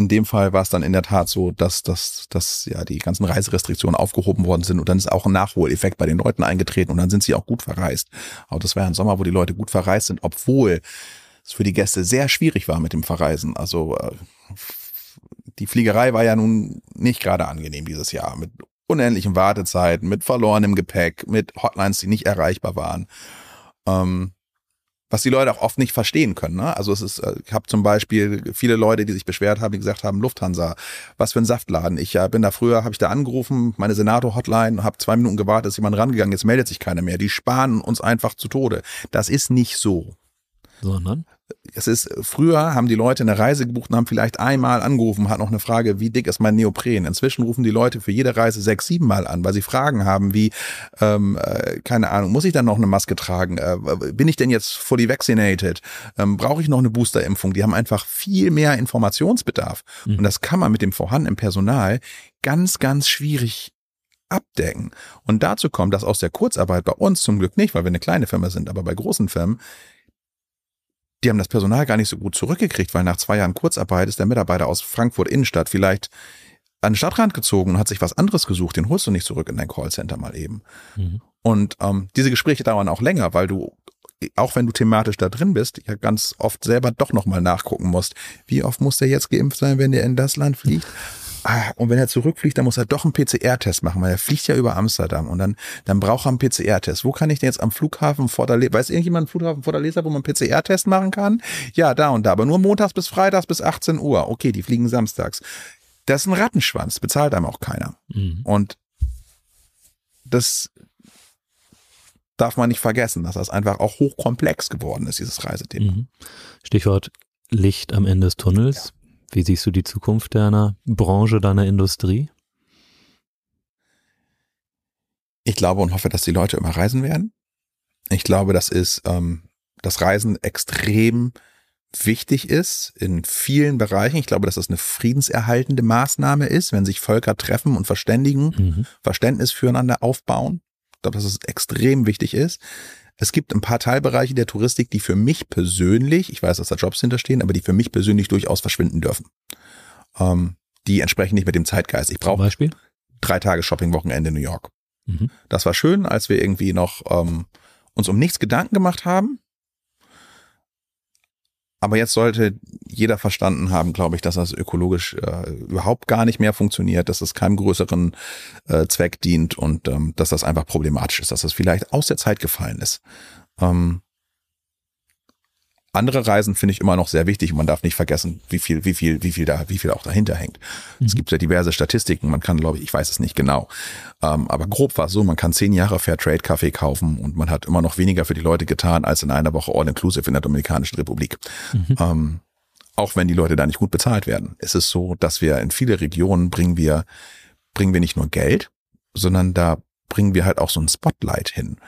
in dem Fall war es dann in der Tat so, dass, dass, dass ja die ganzen Reiserestriktionen aufgehoben worden sind und dann ist auch ein Nachholeffekt bei den Leuten eingetreten und dann sind sie auch gut verreist. Aber das war ja ein Sommer, wo die Leute gut verreist sind, obwohl es für die Gäste sehr schwierig war mit dem Verreisen. Also äh, die Fliegerei war ja nun nicht gerade angenehm dieses Jahr mit unendlichen Wartezeiten, mit verlorenem Gepäck, mit Hotlines, die nicht erreichbar waren. Ähm, was die Leute auch oft nicht verstehen können. Ne? Also es ist, äh, ich habe zum Beispiel viele Leute, die sich beschwert haben, die gesagt haben, Lufthansa, was für ein Saftladen. Ich äh, bin da früher, habe ich da angerufen, meine Senator-Hotline, habe zwei Minuten gewartet, ist jemand rangegangen, jetzt meldet sich keiner mehr. Die sparen uns einfach zu Tode. Das ist nicht so. Sondern? Es ist, früher haben die Leute eine Reise gebucht und haben vielleicht einmal angerufen, hat noch eine Frage, wie dick ist mein Neopren? Inzwischen rufen die Leute für jede Reise sechs, sieben Mal an, weil sie Fragen haben wie, ähm, äh, keine Ahnung, muss ich dann noch eine Maske tragen? Äh, bin ich denn jetzt fully vaccinated? Ähm, Brauche ich noch eine Boosterimpfung? Die haben einfach viel mehr Informationsbedarf. Mhm. Und das kann man mit dem vorhandenen Personal ganz, ganz schwierig abdecken. Und dazu kommt, dass aus der Kurzarbeit bei uns zum Glück nicht, weil wir eine kleine Firma sind, aber bei großen Firmen die haben das Personal gar nicht so gut zurückgekriegt, weil nach zwei Jahren Kurzarbeit ist der Mitarbeiter aus Frankfurt Innenstadt vielleicht an den Stadtrand gezogen und hat sich was anderes gesucht, den holst du nicht zurück in dein Callcenter mal eben. Mhm. Und ähm, diese Gespräche dauern auch länger, weil du, auch wenn du thematisch da drin bist, ja ganz oft selber doch nochmal nachgucken musst. Wie oft muss der jetzt geimpft sein, wenn der in das Land fliegt? Ah, und wenn er zurückfliegt, dann muss er doch einen PCR-Test machen, weil er fliegt ja über Amsterdam und dann, dann braucht er einen PCR-Test. Wo kann ich denn jetzt am Flughafen Fortaleza, weiß irgendjemand am Flughafen Fortaleza, wo man einen PCR-Test machen kann? Ja, da und da, aber nur montags bis freitags bis 18 Uhr. Okay, die fliegen samstags. Das ist ein Rattenschwanz, bezahlt einem auch keiner. Mhm. Und das darf man nicht vergessen, dass das einfach auch hochkomplex geworden ist, dieses Reisethema. Mhm. Stichwort Licht am Ende des Tunnels. Wie siehst du die Zukunft deiner Branche, deiner Industrie? Ich glaube und hoffe, dass die Leute immer reisen werden. Ich glaube, dass ist, ähm, das Reisen extrem wichtig ist in vielen Bereichen. Ich glaube, dass das eine friedenserhaltende Maßnahme ist, wenn sich Völker treffen und verständigen, Mhm. Verständnis füreinander aufbauen. Ich glaube, dass es extrem wichtig ist. Es gibt ein paar Teilbereiche der Touristik, die für mich persönlich, ich weiß, dass da Jobs hinterstehen, aber die für mich persönlich durchaus verschwinden dürfen. Ähm, die entsprechen nicht mit dem Zeitgeist. Ich brauche Beispiel? drei Tage Shoppingwochenende in New York. Mhm. Das war schön, als wir irgendwie noch ähm, uns um nichts Gedanken gemacht haben. Aber jetzt sollte jeder verstanden haben, glaube ich, dass das ökologisch äh, überhaupt gar nicht mehr funktioniert, dass es keinem größeren äh, Zweck dient und ähm, dass das einfach problematisch ist, dass das vielleicht aus der Zeit gefallen ist. Ähm, andere Reisen finde ich immer noch sehr wichtig und man darf nicht vergessen, wie viel, wie viel, wie viel da, wie viel auch dahinter hängt. Es Mhm. gibt ja diverse Statistiken. Man kann, glaube ich, ich weiß es nicht genau, ähm, aber grob war es so, man kann zehn Jahre Fairtrade Kaffee kaufen und man hat immer noch weniger für die Leute getan als in einer Woche All-Inclusive in der Dominikanischen Republik. Mhm. Ähm, auch wenn die Leute da nicht gut bezahlt werden. Es ist so, dass wir in viele Regionen bringen wir, bringen wir nicht nur Geld, sondern da bringen wir halt auch so ein Spotlight hin.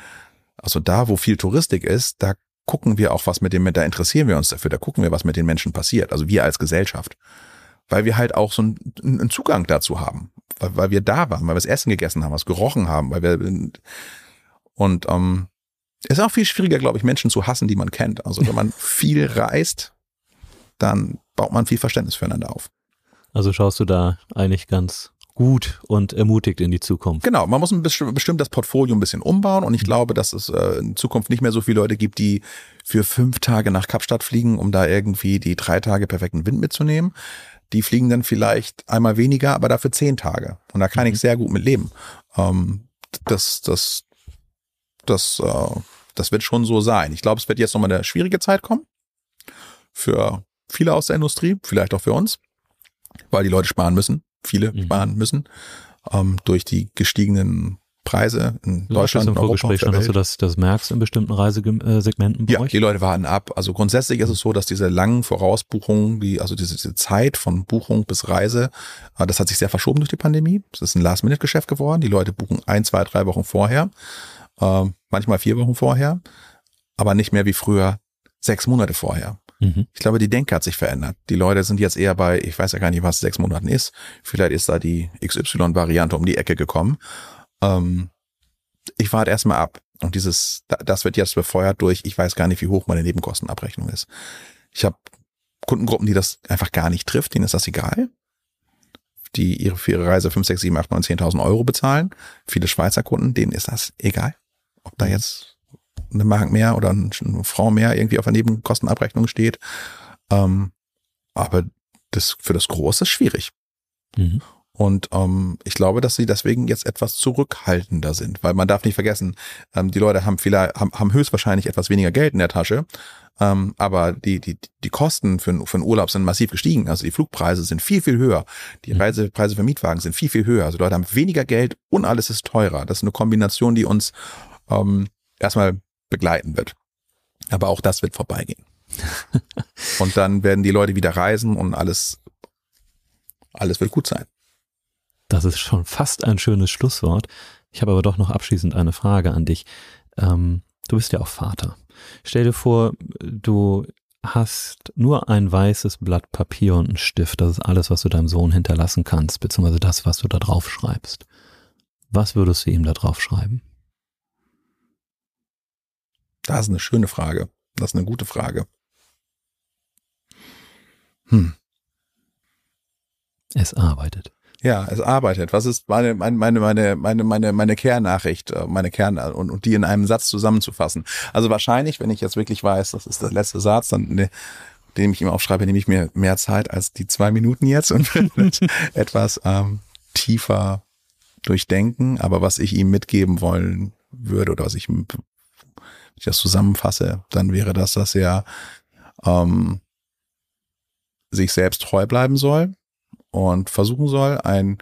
Also da, wo viel Touristik ist, da gucken wir auch, was mit dem, da interessieren wir uns dafür, da gucken wir, was mit den Menschen passiert. Also wir als Gesellschaft. Weil wir halt auch so einen, einen Zugang dazu haben. Weil, weil wir da waren, weil wir das Essen gegessen haben, was gerochen haben, weil wir, und, ähm, es ist auch viel schwieriger, glaube ich, Menschen zu hassen, die man kennt. Also wenn man [laughs] viel reist, dann baut man viel Verständnis füreinander auf. Also schaust du da eigentlich ganz gut und ermutigt in die Zukunft. Genau, man muss ein bisschen, bestimmt das Portfolio ein bisschen umbauen und ich glaube, dass es äh, in Zukunft nicht mehr so viele Leute gibt, die für fünf Tage nach Kapstadt fliegen, um da irgendwie die drei Tage perfekten Wind mitzunehmen. Die fliegen dann vielleicht einmal weniger, aber dafür zehn Tage. Und da kann ich sehr gut mit leben. Ähm, das, das, das, äh, das wird schon so sein. Ich glaube, es wird jetzt nochmal eine schwierige Zeit kommen. Für viele aus der Industrie, vielleicht auch für uns, weil die Leute sparen müssen. Viele Mhm. sparen müssen ähm, durch die gestiegenen Preise in Du hast Deutschland im und Europa. Vorgespräch schon, dass du das, das merkst in bestimmten Reisesegmenten bei Ja, die Leute warten ab. Also grundsätzlich ist es so, dass diese langen Vorausbuchungen, die, also diese, diese Zeit von Buchung bis Reise, äh, das hat sich sehr verschoben durch die Pandemie. Es ist ein Last-Minute-Geschäft geworden. Die Leute buchen ein, zwei, drei Wochen vorher, äh, manchmal vier Wochen vorher, aber nicht mehr wie früher sechs Monate vorher. Mhm. Ich glaube, die Denke hat sich verändert. Die Leute sind jetzt eher bei, ich weiß ja gar nicht, was sechs Monaten ist. Vielleicht ist da die XY-Variante um die Ecke gekommen. Ähm, ich warte erstmal ab. Und dieses, da- das wird jetzt befeuert durch, ich weiß gar nicht, wie hoch meine Nebenkostenabrechnung ist. Ich habe Kundengruppen, die das einfach gar nicht trifft, denen ist das egal. Die ihre, für ihre Reise 5, 6, 7, 8, 9, 10.000 Euro bezahlen. Viele Schweizer Kunden, denen ist das egal. Ob da jetzt eine Mark mehr oder eine Frau mehr irgendwie auf der Nebenkostenabrechnung steht. Ähm, aber das für das Große ist schwierig. Mhm. Und ähm, ich glaube, dass sie deswegen jetzt etwas zurückhaltender sind, weil man darf nicht vergessen, ähm, die Leute haben vielleicht haben, haben höchstwahrscheinlich etwas weniger Geld in der Tasche, ähm, aber die die die Kosten für, für einen Urlaub sind massiv gestiegen. Also die Flugpreise sind viel viel höher, die Mhm. Reisepreise für Mietwagen sind viel viel höher. Also die Leute haben weniger Geld und alles ist teurer. Das ist eine Kombination, die uns ähm, erstmal begleiten wird. Aber auch das wird vorbeigehen. [laughs] und dann werden die Leute wieder reisen und alles alles wird gut sein. Das ist schon fast ein schönes Schlusswort. Ich habe aber doch noch abschließend eine Frage an dich. Ähm, du bist ja auch Vater. Stell dir vor, du hast nur ein weißes Blatt Papier und einen Stift. Das ist alles, was du deinem Sohn hinterlassen kannst, beziehungsweise das, was du da drauf schreibst. Was würdest du ihm da drauf schreiben? Das ist eine schöne Frage. Das ist eine gute Frage. Hm. Es arbeitet. Ja, es arbeitet. Was ist meine, meine, meine, meine, meine, meine, meine Kernnachricht, äh, meine Kern und, und die in einem Satz zusammenzufassen? Also wahrscheinlich, wenn ich jetzt wirklich weiß, das ist der letzte Satz, dann ne, den ich ihm aufschreibe, nehme ich mir mehr Zeit als die zwei Minuten jetzt und [laughs] etwas ähm, tiefer durchdenken. Aber was ich ihm mitgeben wollen würde oder was ich, wenn ich das zusammenfasse, dann wäre das, dass er ähm, sich selbst treu bleiben soll und versuchen soll, ein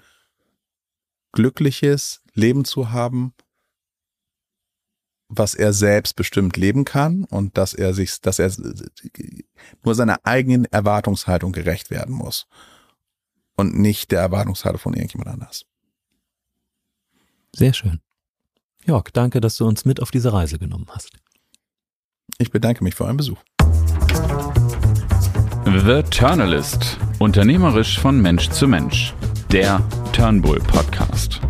glückliches Leben zu haben, was er selbst bestimmt leben kann und dass er sich, dass er nur seiner eigenen Erwartungshaltung gerecht werden muss und nicht der Erwartungshaltung von irgendjemand anders. Sehr schön. Jörg, danke, dass du uns mit auf diese Reise genommen hast. Ich bedanke mich für euren Besuch. The Turnalist. Unternehmerisch von Mensch zu Mensch. Der Turnbull Podcast.